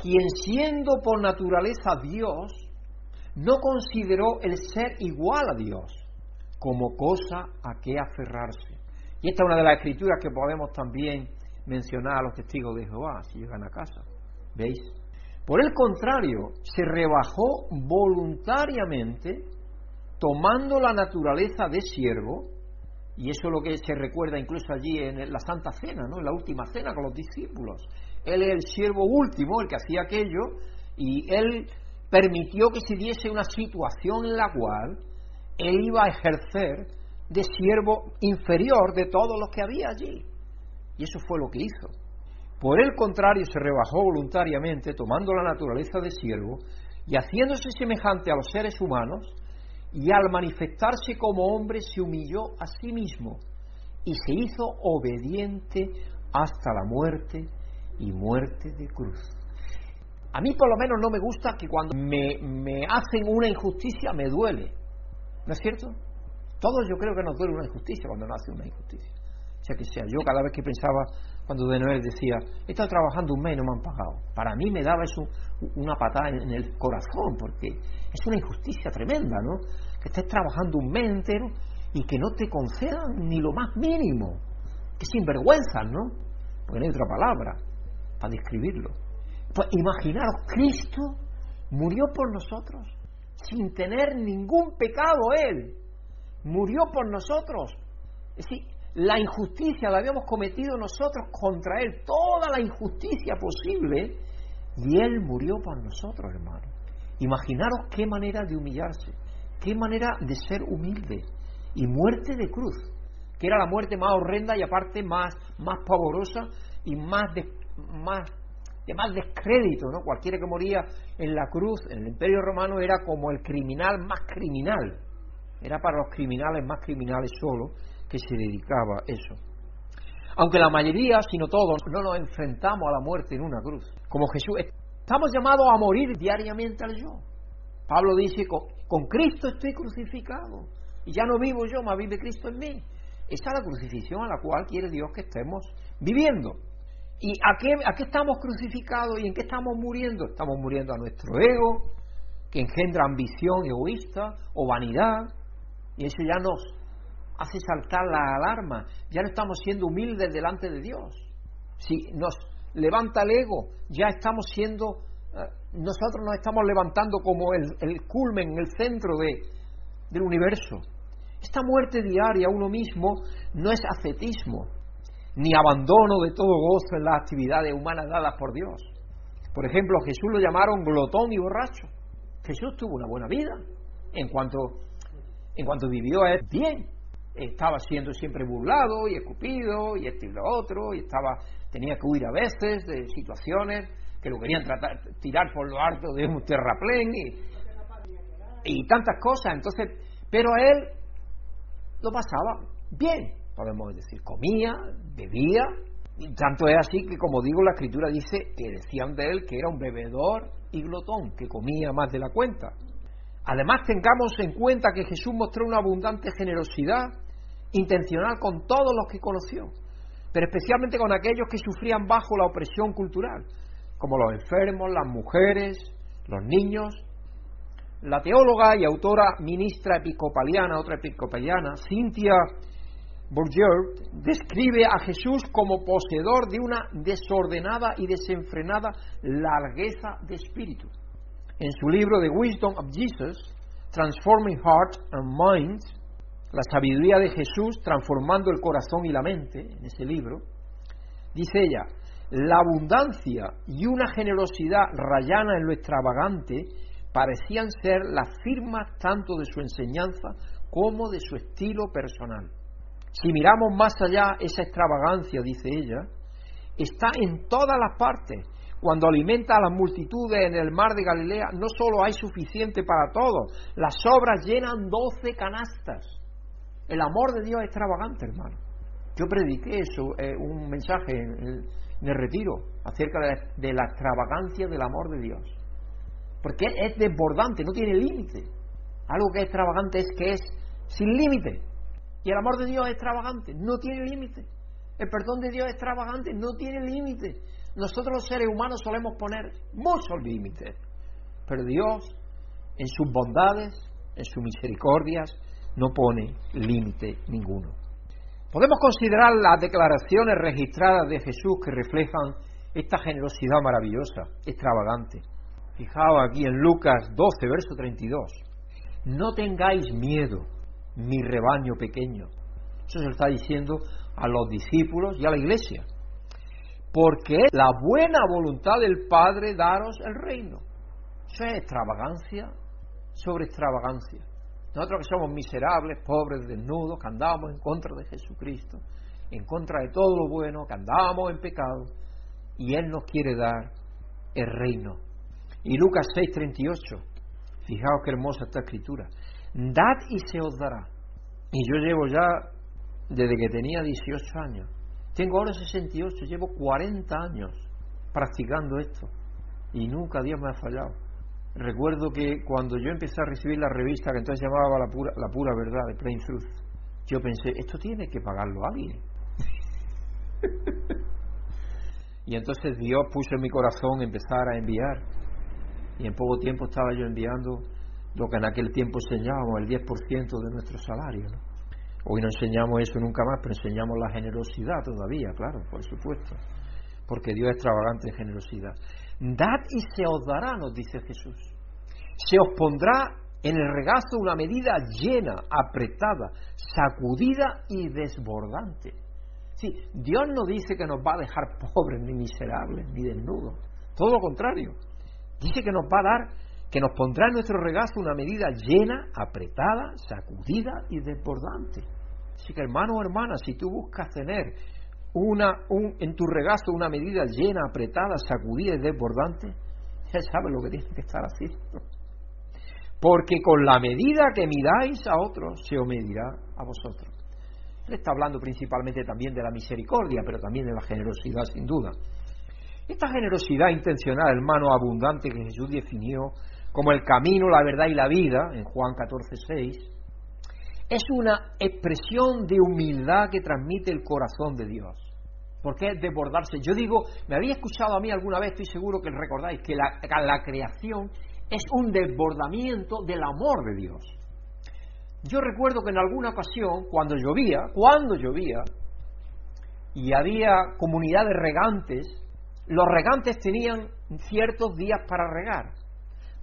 quien siendo por naturaleza Dios, no consideró el ser igual a Dios como cosa a que aferrarse. Y esta es una de las escrituras que podemos también mencionar a los testigos de Jehová si llegan a casa. ¿Veis? Por el contrario, se rebajó voluntariamente tomando la naturaleza de siervo y eso es lo que se recuerda incluso allí en la Santa Cena, ¿no? en la última cena con los discípulos. Él es el siervo último, el que hacía aquello, y él permitió que se diese una situación en la cual él iba a ejercer de siervo inferior de todos los que había allí. Y eso fue lo que hizo. Por el contrario, se rebajó voluntariamente, tomando la naturaleza de siervo y haciéndose semejante a los seres humanos, y al manifestarse como hombre se humilló a sí mismo y se hizo obediente hasta la muerte y muerte de cruz. A mí por lo menos no me gusta que cuando me, hacen una injusticia me duele. ¿No es cierto? Todos yo creo que nos duele una injusticia cuando nos hacen una injusticia. Sea que sea, yo cada vez que pensaba, cuando de Noel decía, he estado trabajando un mes y no me han pagado. Para mí me daba eso una patada en el corazón, porque es una injusticia tremenda, ¿no? Que estés trabajando un mes entero y que no te concedan ni lo más mínimo. Que sinvergüenza, ¿no? Porque no hay otra palabra para describirlo. Pues imaginaros, Cristo murió por nosotros sin tener ningún pecado Él. Murió por nosotros. Es decir, la injusticia la habíamos cometido nosotros contra Él, toda la injusticia posible, y Él murió por nosotros, hermano. Imaginaros qué manera de humillarse, qué manera de ser humilde y muerte de cruz, que era la muerte más horrenda y aparte más, más pavorosa y más de, más de más descrédito, ¿no? Cualquiera que moría en la cruz, en el Imperio Romano, era como el criminal más criminal. Era para los criminales más criminales solo que se dedicaba a eso. Aunque la mayoría, si no todos, no nos enfrentamos a la muerte en una cruz. Como Jesús, Estamos llamados a morir diariamente al yo. Pablo dice, con, Cristo estoy crucificado. Y ya no vivo yo, más vive Cristo en mí. Esa es la crucifixión a la cual quiere Dios que estemos viviendo. ¿Y a qué, a qué estamos crucificados y en qué estamos muriendo? Estamos muriendo a nuestro ego, que engendra ambición egoísta o vanidad. Y eso ya nos hace saltar la alarma. Ya no estamos siendo humildes delante de Dios. Si nos levanta el ego, ya estamos siendo, eh, nosotros nos estamos levantando como el, culmen, el centro de, del universo. Esta muerte diaria uno mismo no es ascetismo, ni abandono de todo gozo en las actividades humanas dadas por Dios. Por ejemplo, Jesús lo llamaron glotón y borracho. Jesús tuvo una buena vida en cuanto, en cuanto vivió bien. Estaba siendo siempre burlado y escupido y esto y lo otro, y estaba tenía que huir a veces de situaciones que lo querían tratar, tirar por lo alto de un terraplén y, y tantas cosas. Entonces, pero a él lo pasaba bien, podemos decir, comía, bebía, Y tanto es así que, como digo, la escritura dice que decían de él que era un bebedor y glotón, que comía más de la cuenta. Además, tengamos en cuenta que Jesús mostró una abundante generosidad intencional con todos los que conoció, pero especialmente con aquellos que sufrían bajo la opresión cultural, como los enfermos, las mujeres, los niños. La teóloga y autora ministra episcopaliana, otra episcopaliana, Cynthia Bourdieu, describe a Jesús como poseedor de una desordenada y desenfrenada largueza de espíritu. En su libro The Wisdom of Jesus, Transforming Hearts and Minds, la sabiduría de Jesús transformando el corazón y la mente, en ese libro, dice ella, la abundancia y una generosidad rayana en lo extravagante parecían ser las firmas tanto de su enseñanza como de su estilo personal. Si miramos más allá, esa extravagancia, dice ella, está en todas las partes. Cuando alimenta a las multitudes en el mar de Galilea, no solo hay suficiente para todos, las obras llenan doce canastas. El amor de Dios es extravagante, hermano. Yo prediqué eso, eh, un mensaje en el, retiro acerca de la, extravagancia del amor de Dios. Porque es desbordante, no tiene límite. Algo que es extravagante es que es sin límite. Y el amor de Dios es extravagante, no tiene límite. El perdón de Dios es extravagante, no tiene límite. Nosotros los seres humanos solemos poner muchos límites. Pero Dios, en sus bondades, en sus misericordias, no pone límite ninguno. Podemos considerar las declaraciones registradas de Jesús que reflejan esta generosidad maravillosa, extravagante. Fijaos aquí en Lucas 12, verso 32. No tengáis miedo, mi rebaño pequeño. Eso se lo está diciendo a los discípulos y a la iglesia. Porque es la buena voluntad del Padre daros el reino. Eso es extravagancia sobre extravagancia. Nosotros que somos miserables, pobres, desnudos, que andamos en contra de Jesucristo, en contra de todo lo bueno, que andamos en pecado, y Él nos quiere dar el reino. Y Lucas 6:38, fijaos qué hermosa esta escritura, dad y se os dará. Y yo llevo ya, desde que tenía 18 años, tengo ahora 68, llevo 40 años practicando esto, y nunca Dios me ha fallado. Recuerdo que cuando yo empecé a recibir la revista que entonces llamaba La Pura, la pura Verdad de Plain Truth, yo pensé, esto tiene que pagarlo alguien. y entonces Dios puso en mi corazón empezar a enviar. Y en poco tiempo estaba yo enviando lo que en aquel tiempo enseñábamos, el 10% de nuestro salario. Hoy no enseñamos eso nunca más, pero enseñamos la generosidad todavía, claro, por supuesto. Porque Dios es extravagante en generosidad. Dad y se os dará, nos dice Jesús. Se os pondrá en el regazo una medida llena, apretada, sacudida y desbordante. Sí, Dios no dice que nos va a dejar pobres, ni miserables, ni desnudos. Todo lo contrario. Dice que nos va a dar, que nos pondrá en nuestro regazo una medida llena, apretada, sacudida y desbordante. Así que hermano o hermana, si tú buscas tener una, un, en tu regazo una medida llena, apretada, sacudida y desbordante, ya sabes lo que tienes que estar haciendo. Porque con la medida que miráis a otros, se os medirá a vosotros. Él está hablando principalmente también de la misericordia, pero también de la generosidad, sin duda. Esta generosidad intencional, hermano, abundante que Jesús definió como el camino, la verdad y la vida, en Juan 14, 6, es una expresión de humildad que transmite el corazón de Dios. Porque es desbordarse. Yo digo, me había escuchado a mí alguna vez, estoy seguro que recordáis, que la, creación es un desbordamiento del amor de Dios. Yo recuerdo que en alguna ocasión, cuando llovía, cuando llovía, y había comunidades regantes, los regantes tenían ciertos días para regar.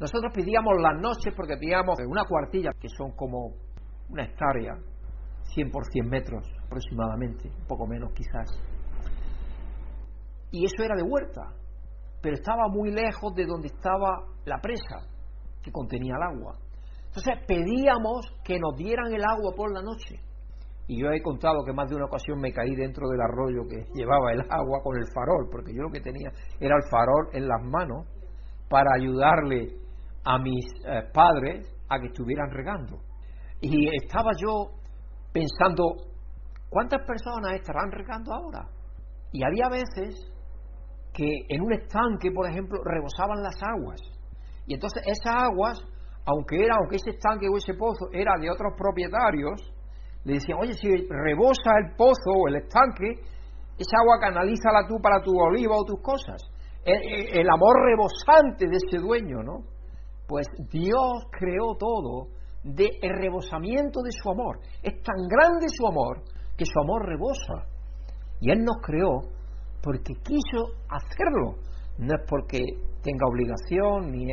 Nosotros pedíamos las noches porque pedíamos una cuartilla, que son como una hectárea, 100 por 100 metros aproximadamente, un poco menos quizás y eso era de huerta, pero estaba muy lejos de donde estaba la presa que contenía el agua. Entonces pedíamos que nos dieran el agua por la noche. Y yo he contado que más de una ocasión me caí dentro del arroyo que [LAUGHS] llevaba el agua con el farol, porque yo lo que tenía era el farol en las manos para ayudarle a mis eh, padres a que estuvieran regando. Y estaba yo pensando, ¿cuántas personas estarán regando ahora? Y había veces que en un estanque, por ejemplo, rebosaban las aguas. Y entonces esas aguas, aunque era, aunque ese estanque o ese pozo era de otros propietarios, le decían, oye, si rebosa el pozo o el estanque, esa agua canalízala tú para tu oliva o tus cosas. El, el amor rebosante de ese dueño, ¿no? Pues Dios creó todo de el rebosamiento de su amor. Es tan grande su amor que su amor rebosa. Y Él nos creó porque quiso hacerlo. No es porque tenga obligación ni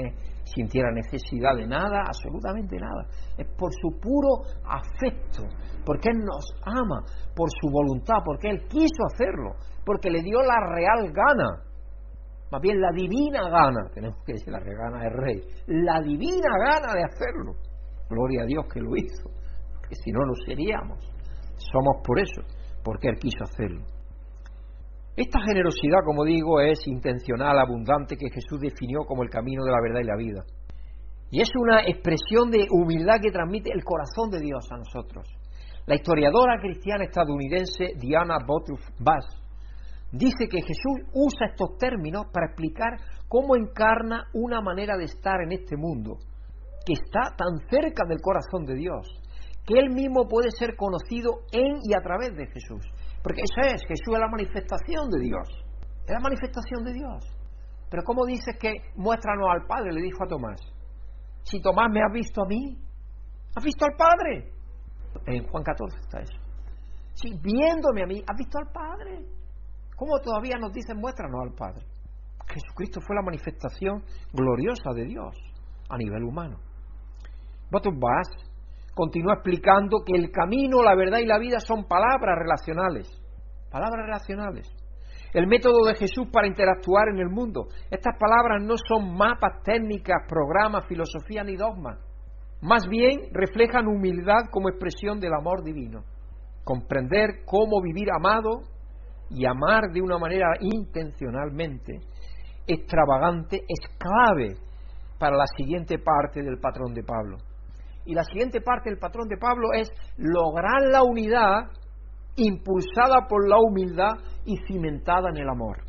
sintiera necesidad de nada, absolutamente nada. Es por su puro afecto, porque Él nos ama, por su voluntad, porque Él quiso hacerlo, porque le dio la real gana más bien la divina gana, tenemos que decir la regana del rey, la divina gana de hacerlo. Gloria a Dios que lo hizo, que si no, lo seríamos. Somos por eso, porque Él quiso hacerlo. Esta generosidad, como digo, es intencional, abundante, que Jesús definió como el camino de la verdad y la vida. Y es una expresión de humildad que transmite el corazón de Dios a nosotros. La historiadora cristiana estadounidense Diana Botruff Bass dice que Jesús usa estos términos para explicar cómo encarna una manera de estar en este mundo, que está tan cerca del corazón de Dios, que Él mismo puede ser conocido en y a través de Jesús. Porque eso es, Jesús es la manifestación de Dios, es la manifestación de Dios. Pero ¿cómo dices que muéstranos al Padre? Le dijo a Tomás. Si Tomás me ha visto a mí, ¿has visto al Padre? En Juan 14 está eso. Si viéndome a mí, ¿has visto al Padre? ¿Cómo todavía nos dicen muéstranos al Padre? Jesucristo fue la manifestación gloriosa de Dios a nivel humano. Bass continúa explicando que el camino, la verdad y la vida son palabras relacionales. Palabras relacionales. El método de Jesús para interactuar en el mundo. Estas palabras no son mapas, técnicas, programas, filosofía ni dogmas. Más bien reflejan humildad como expresión del amor divino. Comprender cómo vivir amado y amar de una manera intencionalmente extravagante es clave para la siguiente parte del patrón de Pablo. Y la siguiente parte del patrón de Pablo es lograr la unidad impulsada por la humildad y cimentada en el amor.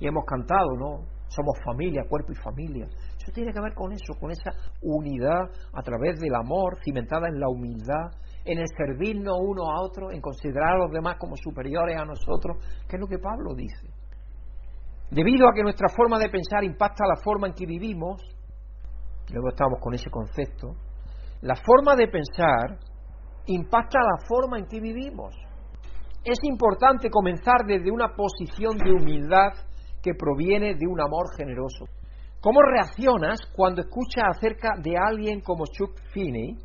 Y hemos cantado, ¿no? Somos familia, cuerpo y familia. Eso tiene que ver con eso, con esa unidad a través del amor, cimentada en la humildad en el servirnos uno a otro, en considerar a los demás como superiores a nosotros, que es lo que Pablo dice. Debido a que nuestra forma de pensar impacta la forma en que vivimos, luego estamos con ese concepto, la forma de pensar impacta la forma en que vivimos. Es importante comenzar desde una posición de humildad que proviene de un amor generoso. ¿Cómo reaccionas cuando escuchas acerca de alguien como Chuck Finney,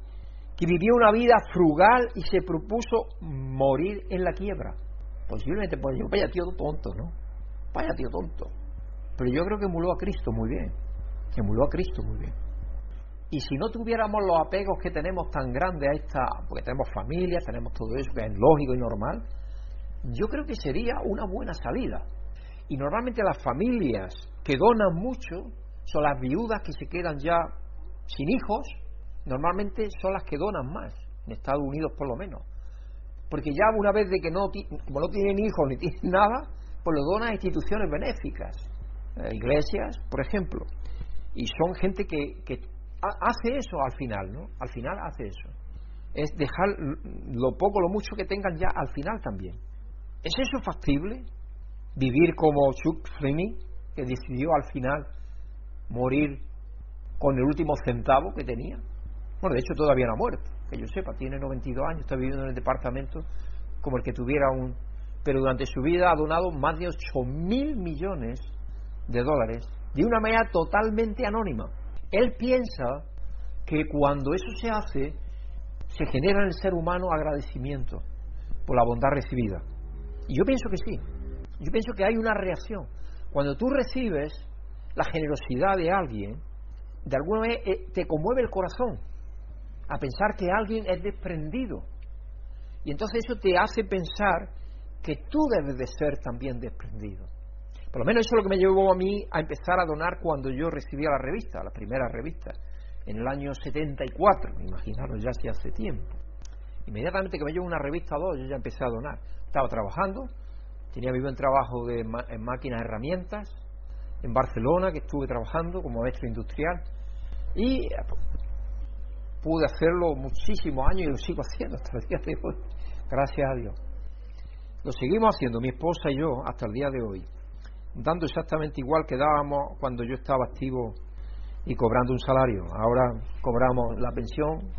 que vivió una vida frugal y se propuso morir en la quiebra. Posiblemente pues yo, vaya tío tonto, ¿no? Vaya tío tonto. Pero yo creo que emuló a Cristo muy bien. Emuló a Cristo muy bien. Y si no tuviéramos los apegos que tenemos tan grandes a esta, porque tenemos familia, tenemos todo eso que es lógico y normal, yo creo que sería una buena salida. Y normalmente las familias que donan mucho son las viudas que se quedan ya sin hijos normalmente son las que donan más, en Estados Unidos por lo menos. Porque ya una vez de que no, como no tienen hijos ni tienen nada, pues lo donan a instituciones benéficas, iglesias, por ejemplo. Y son gente que, que hace eso al final, ¿no? Al final hace eso. Es dejar lo poco, lo mucho que tengan ya al final también. ¿Es eso factible? Vivir como Chuck Fleming, que decidió al final morir con el último centavo que tenía. Bueno, de hecho todavía no ha muerto, que yo sepa, tiene 92 años, está viviendo en el departamento como el que tuviera un... Pero durante su vida ha donado más de 8 mil millones de dólares de una manera totalmente anónima. Él piensa que cuando eso se hace, se genera en el ser humano agradecimiento por la bondad recibida. Y yo pienso que sí. Yo pienso que hay una reacción. Cuando tú recibes la generosidad de alguien, de alguna vez eh, te conmueve el corazón a pensar que alguien es desprendido. Y entonces eso te hace pensar que tú debes de ser también desprendido. Por lo menos eso es lo que me llevó a mí a empezar a donar cuando yo recibía la revista, la primera revista, en el año 74, imaginaros ya si hace tiempo. Inmediatamente que me llevo una revista o dos, yo ya empecé a donar. Estaba trabajando, tenía mi buen trabajo de en máquinas herramientas en Barcelona, que estuve trabajando como maestro industrial, y pude hacerlo muchísimos años y lo sigo haciendo hasta el día de hoy, gracias a Dios. Lo seguimos haciendo mi esposa y yo hasta el día de hoy, dando exactamente igual que dábamos cuando yo estaba activo y cobrando un salario. Ahora cobramos la pensión,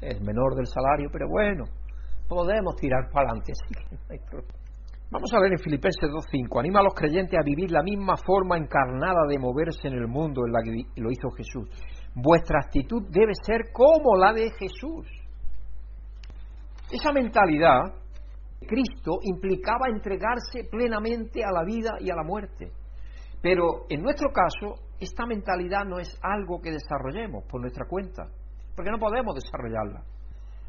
es menor del salario, pero bueno, podemos tirar para adelante, [LAUGHS] Vamos a ver en Filipenses 2.5, anima a los creyentes a vivir la misma forma encarnada de moverse en el mundo en la que lo hizo Jesús. Vuestra actitud debe ser como la de Jesús. Esa mentalidad, Cristo implicaba entregarse plenamente a la vida y a la muerte. Pero en nuestro caso, esta mentalidad no es algo que desarrollemos por nuestra cuenta, porque no podemos desarrollarla.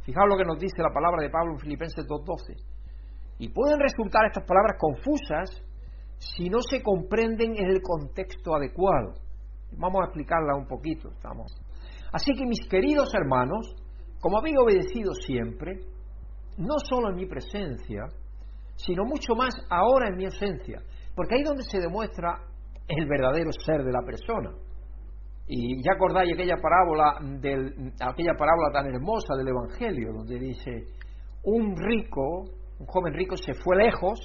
Fijaos lo que nos dice la palabra de Pablo en Filipenses 2.12. Y pueden resultar estas palabras confusas si no se comprenden en el contexto adecuado. Vamos a explicarla un poquito. Estamos. Así que mis queridos hermanos, como habéis obedecido siempre, no solo en mi presencia, sino mucho más ahora en mi ausencia, porque ahí es donde se demuestra el verdadero ser de la persona. Y ya acordáis aquella parábola del, aquella parábola tan hermosa del Evangelio, donde dice un rico un joven rico se fue lejos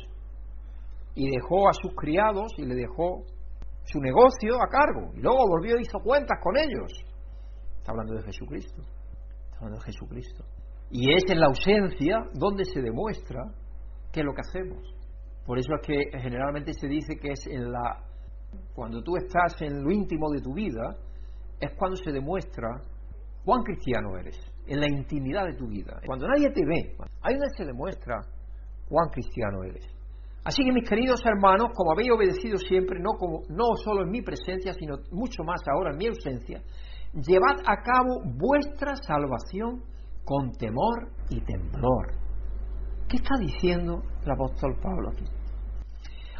y dejó a sus criados y le dejó su negocio a cargo. Y luego volvió y hizo cuentas con ellos. Está hablando de Jesucristo. Está hablando de Jesucristo. Y es en la ausencia donde se demuestra qué es lo que hacemos. Por eso es que generalmente se dice que es en la cuando tú estás en lo íntimo de tu vida es cuando se demuestra cuán cristiano eres, en la intimidad de tu vida. Cuando nadie te ve, ahí donde se demuestra cuán cristiano eres. Así que mis queridos hermanos, como habéis obedecido siempre, no, como, no solo en mi presencia, sino mucho más ahora en mi ausencia, llevad a cabo vuestra salvación con temor y temblor. ¿Qué está diciendo el apóstol Pablo aquí?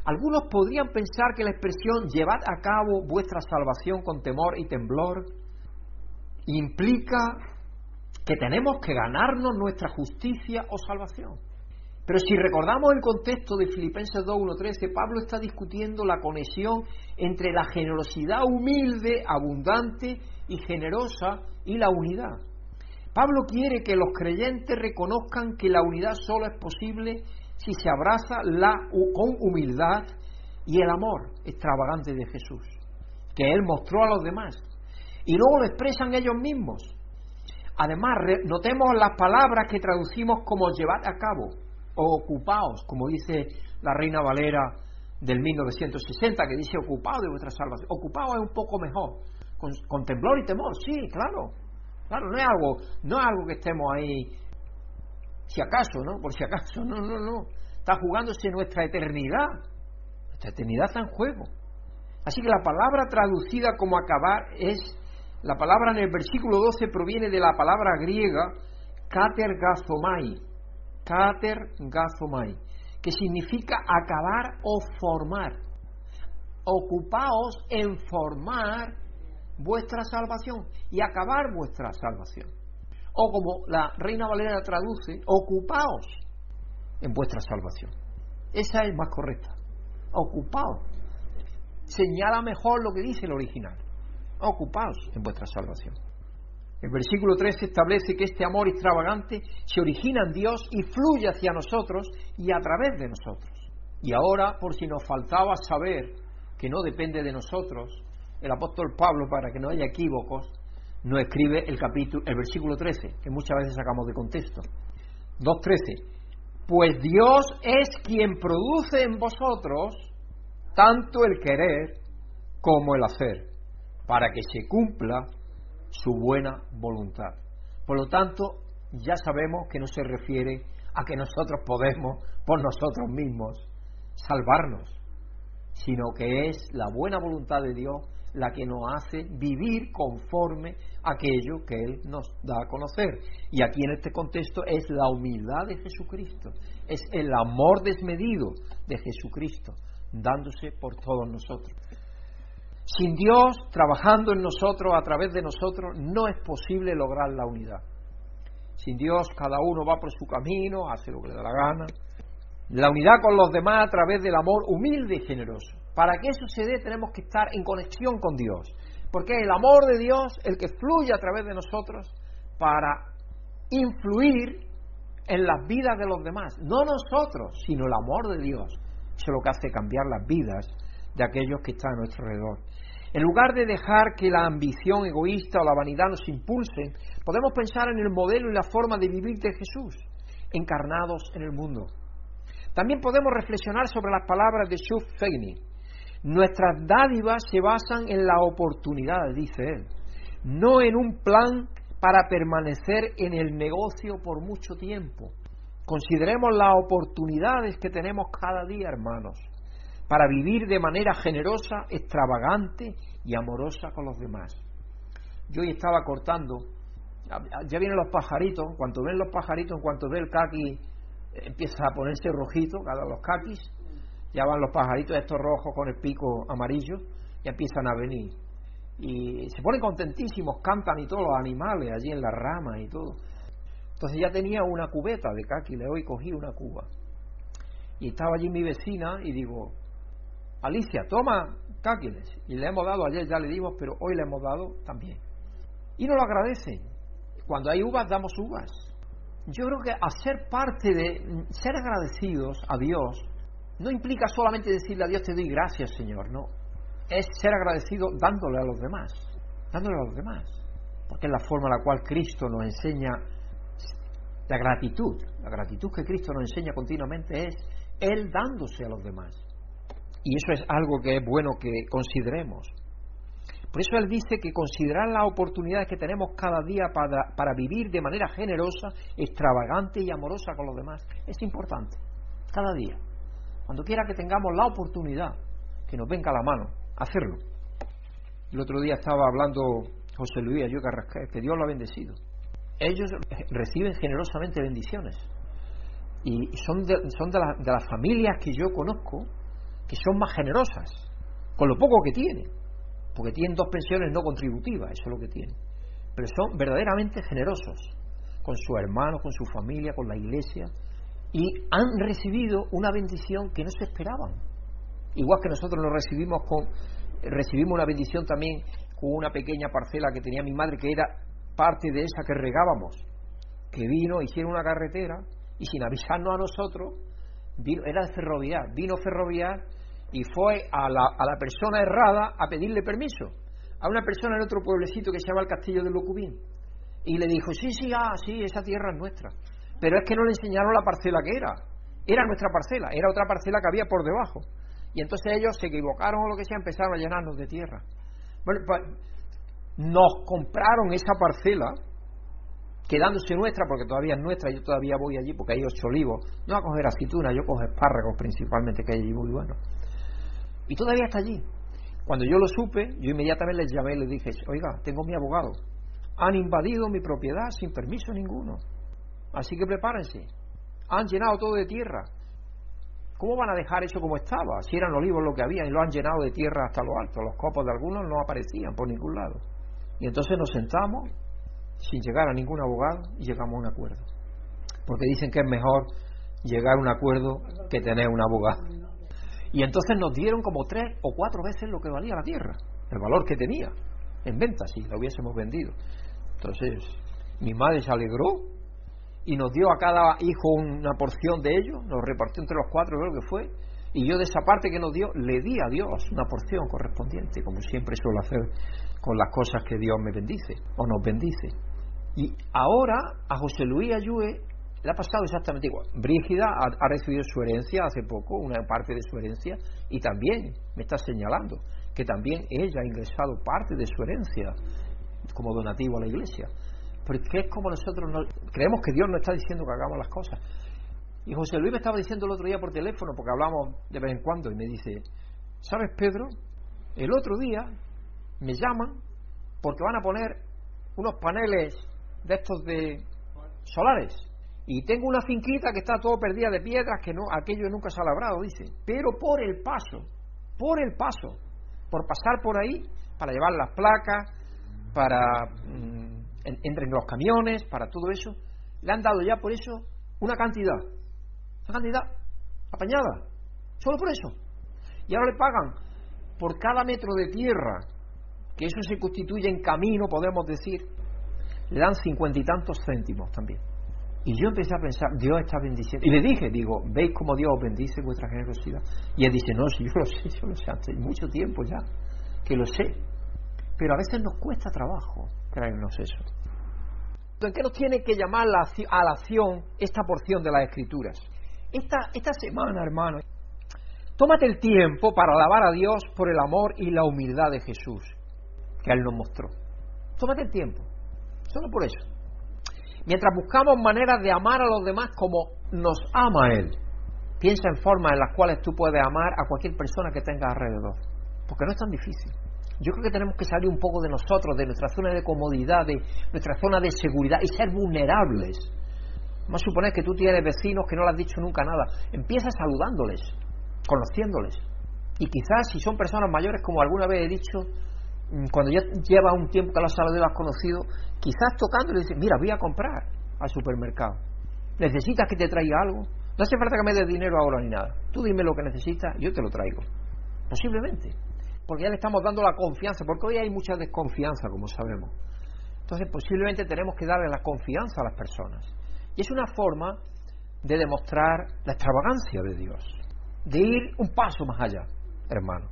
Algunos podrían pensar que la expresión llevad a cabo vuestra salvación con temor y temblor implica que tenemos que ganarnos nuestra justicia o salvación. Pero si recordamos el contexto de Filipenses 2.1.13, Pablo está discutiendo la conexión entre la generosidad humilde, abundante y generosa y la unidad. Pablo quiere que los creyentes reconozcan que la unidad solo es posible si se abraza la, con humildad y el amor extravagante de Jesús, que Él mostró a los demás. Y luego lo expresan ellos mismos. Además, notemos las palabras que traducimos como llevar a cabo ocupaos, como dice la Reina Valera del 1960, que dice ocupaos de vuestra salvación. Ocupaos es un poco mejor, con, temblor y temor, sí, claro. Claro, no es algo, no es algo que estemos ahí, si acaso, ¿no? Por si acaso, [LAUGHS] no, no, no. Está jugándose nuestra eternidad. Nuestra eternidad está en juego. Así que la palabra traducida como acabar es, la palabra en el versículo 12 proviene de la palabra griega katergazomai, Kater gazomai, que significa acabar o formar. Ocupaos en formar vuestra salvación y acabar vuestra salvación. O como la Reina Valera traduce, ocupaos en vuestra salvación. Esa es más correcta. Ocupaos. Señala mejor lo que dice el original. Ocupaos en vuestra salvación. El versículo 3 establece que este amor extravagante se origina en Dios y fluye hacia nosotros y a través de nosotros. Y ahora, por si nos faltaba saber que no depende de nosotros, el apóstol Pablo, para que no haya equívocos, nos escribe el capítulo, el versículo 13, que muchas veces sacamos de contexto. 2.13. Pues Dios es quien produce en vosotros tanto el querer como el hacer, para que se cumpla su buena voluntad. Por lo tanto, ya sabemos que no se refiere a que nosotros podemos por nosotros mismos salvarnos, sino que es la buena voluntad de Dios la que nos hace vivir conforme a aquello que Él nos da a conocer. Y aquí en este contexto es la humildad de Jesucristo, es el amor desmedido de Jesucristo, dándose por todos nosotros. Sin Dios trabajando en nosotros, a través de nosotros, no es posible lograr la unidad. Sin Dios cada uno va por su camino, hace lo que le da la gana, La unidad con los demás a través del amor humilde y generoso. Para que eso se dé tenemos que estar en conexión con Dios. Porque es el amor de Dios el que fluye a través de nosotros para influir en las vidas de los demás. No nosotros, sino el amor de Dios. Eso es lo que hace cambiar las vidas de aquellos que están a nuestro alrededor. En lugar de dejar que la ambición egoísta o la vanidad nos impulsen, podemos pensar en el modelo y la forma de vivir de Jesús, encarnados en el mundo. También podemos reflexionar sobre las palabras de Shuf Feini. Nuestras dádivas se basan en la oportunidad, dice él, no en un plan para permanecer en el negocio por mucho tiempo. Consideremos las oportunidades que tenemos cada día, hermanos, para vivir de manera generosa, extravagante y amorosa con los demás. Yo hoy estaba cortando, ya vienen los pajaritos, cuanto ven los pajaritos, en cuanto ve el caqui, empieza a ponerse rojito, cada los caquis, ya van los pajaritos estos rojos con el pico amarillo, y empiezan a venir y se ponen contentísimos, cantan y todos los animales allí en las ramas y todo. Entonces ya tenía una cubeta de caqui, le hoy cogí una cuba. Y estaba allí mi vecina y digo, Alicia, toma cáquiles. Y le hemos dado, ayer ya le dimos, pero hoy le hemos dado también. Y nos lo agradecen. Cuando hay uvas, damos uvas. Yo creo que hacer parte de ser agradecidos a Dios no implica solamente decirle a Dios te doy gracias, Señor, no es ser agradecido dándole a los demás, dándole a los demás, porque es la forma en la cual Cristo nos enseña la gratitud, la gratitud que Cristo nos enseña continuamente es Él dándose a los demás. Y eso es algo que es bueno que consideremos. Por eso Él dice que considerar las oportunidades que tenemos cada día para, para vivir de manera generosa, extravagante y amorosa con los demás es importante, cada día. Cuando quiera que tengamos la oportunidad, que nos venga a la mano, hacerlo. El otro día estaba hablando José Luis Ayuca Carrascal, que Dios lo ha bendecido. Ellos reciben generosamente bendiciones. Y son de, son de, de las familias que yo conozco que son más generosas, con lo poco que tienen. Porque tienen dos pensiones no contributivas, eso es lo que tienen. Pero son verdaderamente generosos con su hermano, con su familia, con la iglesia. Y han recibido una bendición que no se esperaban Igual que nosotros nos recibimos con recibimos una bendición también con una pequeña parcela que tenía mi madre que era parte de esa que regábamos, que vino, hicieron una carretera y sin avisarnos a nosotros, vino, era de ferroviar, vino ferroviar y fue a la, a la persona errada a pedirle permiso, a una persona en otro pueblecito que se llama el Castillo de Locubín. Y le dijo, sí, sí, ah, sí, esa tierra es nuestra. Pero es que no le enseñaron la parcela que era. Era nuestra parcela, era otra parcela que había por debajo. Y entonces ellos se equivocaron o lo que sea, empezaron a llenarnos de tierra. Bueno, pues, nos compraron esa parcela, quedándose nuestra, porque todavía es nuestra, yo todavía voy allí porque hay ocho olivos. No a coger aceitunas, yo cojo espárragos principalmente, que hay allí muy buenos. Y todavía está allí. Cuando yo lo supe, yo inmediatamente les llamé y les dije, oiga, tengo mi abogado. Han invadido mi propiedad sin permiso ninguno. Así que prepárense. Han llenado todo de tierra. ¿Cómo van a dejar eso como estaba? Si eran olivos lo que había y lo han llenado de tierra hasta lo alto. Los copos de algunos no aparecían por ningún lado. Y entonces nos sentamos sin llegar a ningún abogado y llegamos a un acuerdo. Porque dicen que es mejor llegar a un acuerdo que tener un abogado. Y entonces nos dieron como tres o cuatro veces lo que valía la tierra, el valor que tenía en venta, si la hubiésemos vendido. Entonces, mi madre se alegró y nos dio a cada hijo una porción de ellos, nos repartió entre los cuatro, creo que fue, y yo de esa parte que nos dio, le di a Dios una porción correspondiente, como siempre suelo hacer con las cosas que Dios me bendice o nos bendice. Y ahora a José Luis Ayue le ha pasado exactamente igual. Brígida ha, ha, recibido su herencia hace poco, una parte de su herencia, y también me está señalando que también ella ha ingresado parte de su herencia como donativo a la iglesia porque es como nosotros creemos que Dios nos está diciendo que hagamos las cosas. Y José Luis me estaba diciendo el otro día por teléfono, porque hablamos de vez en cuando, y me dice, ¿sabes Pedro? El otro día me llaman porque van a poner unos paneles de estos de solares. Y tengo una finquita que está todo perdida de piedras, que no, aquello nunca se ha labrado, dice. Pero por el paso, por el paso, por pasar por ahí, para llevar las placas, para mm, entren los camiones, para todo eso, le han dado ya por eso una cantidad, una cantidad apañada, solo por eso. Y ahora le pagan por cada metro de tierra, que eso se constituye en camino, podemos decir, le dan cincuenta y tantos céntimos también. Y yo empecé a pensar, Dios está bendiciendo. Y le dije, digo, ¿veis cómo Dios bendice vuestra generosidad? Y él dice, no, si yo lo sé, yo lo sé hace mucho tiempo ya, que lo sé. Pero a veces nos cuesta trabajo creernos eso. ¿En qué nos tiene que llamar a la acción esta porción de las Escrituras? Esta, esta semana, hermano, tómate el tiempo para alabar a Dios por el amor y la humildad de Jesús que Él nos mostró. Tómate el tiempo, solo por eso. Mientras buscamos maneras de amar a los demás como nos ama Él, piensa en formas en las cuales tú puedes amar a cualquier persona que tengas alrededor, porque no es tan difícil. Yo creo que tenemos que salir un poco de nosotros, de nuestra zona de comodidad, de nuestra zona de seguridad y ser vulnerables. Vamos a suponer que tú tienes vecinos que no le has dicho nunca nada. Empieza saludándoles, conociéndoles. Y quizás si son personas mayores, como alguna vez he dicho, mm, cuando ya lleva un tiempo que la sala de has conocido, quizás tocando le dices, mira, voy a comprar al supermercado. ¿Necesitas que te traiga algo? No hace falta que me des dinero ahora ni nada. Tú dime lo que necesitas, yo te lo traigo. Posiblemente. Porque ya le estamos dando la confianza, porque hoy hay mucha desconfianza, como sabemos. Entonces, posiblemente tenemos que darle la confianza a las personas. Y es una forma de demostrar la extravagancia de Dios, de ir un paso más allá, hermano.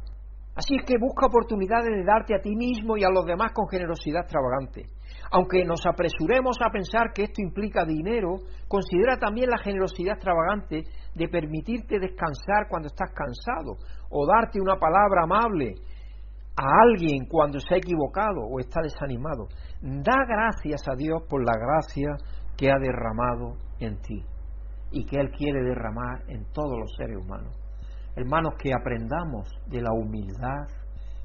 Así es que busca oportunidades de darte a ti mismo y a los demás con generosidad extravagante. Aunque nos apresuremos a pensar que esto implica dinero, considera también la generosidad extravagante de permitirte descansar cuando estás cansado o darte una palabra amable a alguien cuando se ha equivocado o está desanimado. Da gracias a Dios por la gracia que ha derramado en ti y que Él quiere derramar en todos los seres humanos. Hermanos, que aprendamos de la humildad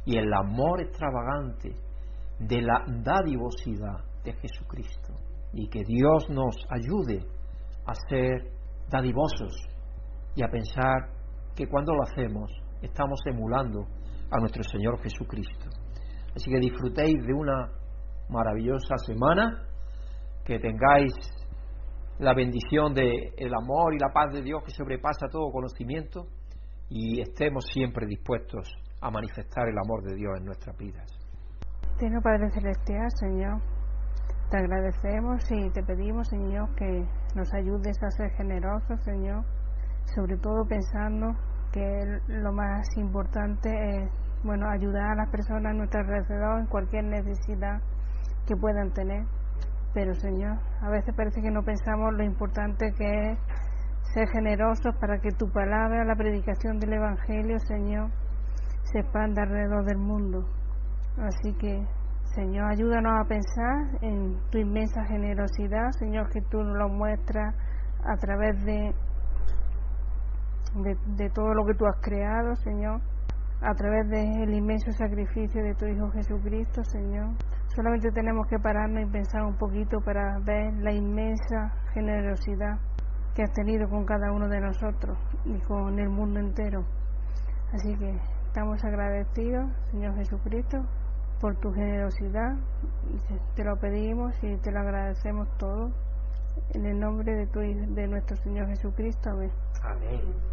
y el amor extravagante, de la dadivosidad de Jesucristo y que Dios nos ayude a ser dadivosos y a pensar que cuando lo hacemos estamos emulando a nuestro Señor Jesucristo. Así que disfrutéis de una maravillosa semana que tengáis la bendición del el amor y la paz de Dios que sobrepasa todo conocimiento y estemos siempre dispuestos a manifestar el amor de Dios en nuestras vidas. Señor Padre Celestial, Señor, te agradecemos y te pedimos, Señor, que nos ayudes a ser generosos, Señor, sobre todo pensando que lo más importante es, bueno, ayudar a las personas a nuestro alrededor en cualquier necesidad que puedan tener. Pero Señor, a veces parece que no pensamos lo importante que es ser generosos para que tu palabra, la predicación del Evangelio, Señor, se expanda alrededor del mundo. Así que, Señor, ayúdanos a pensar en tu inmensa generosidad, Señor, que tú nos lo muestras a través de, de, de todo lo que tú has creado, Señor, a través del inmenso sacrificio de tu Hijo Jesucristo, Señor. Solamente tenemos que pararnos y pensar un poquito para ver la inmensa generosidad que has tenido con cada uno de nosotros y con el mundo entero. Así que estamos agradecidos, Señor Jesucristo, por tu generosidad. Te lo pedimos y te lo agradecemos todo. En el nombre de, tu, de nuestro Señor Jesucristo. Amén. Amén.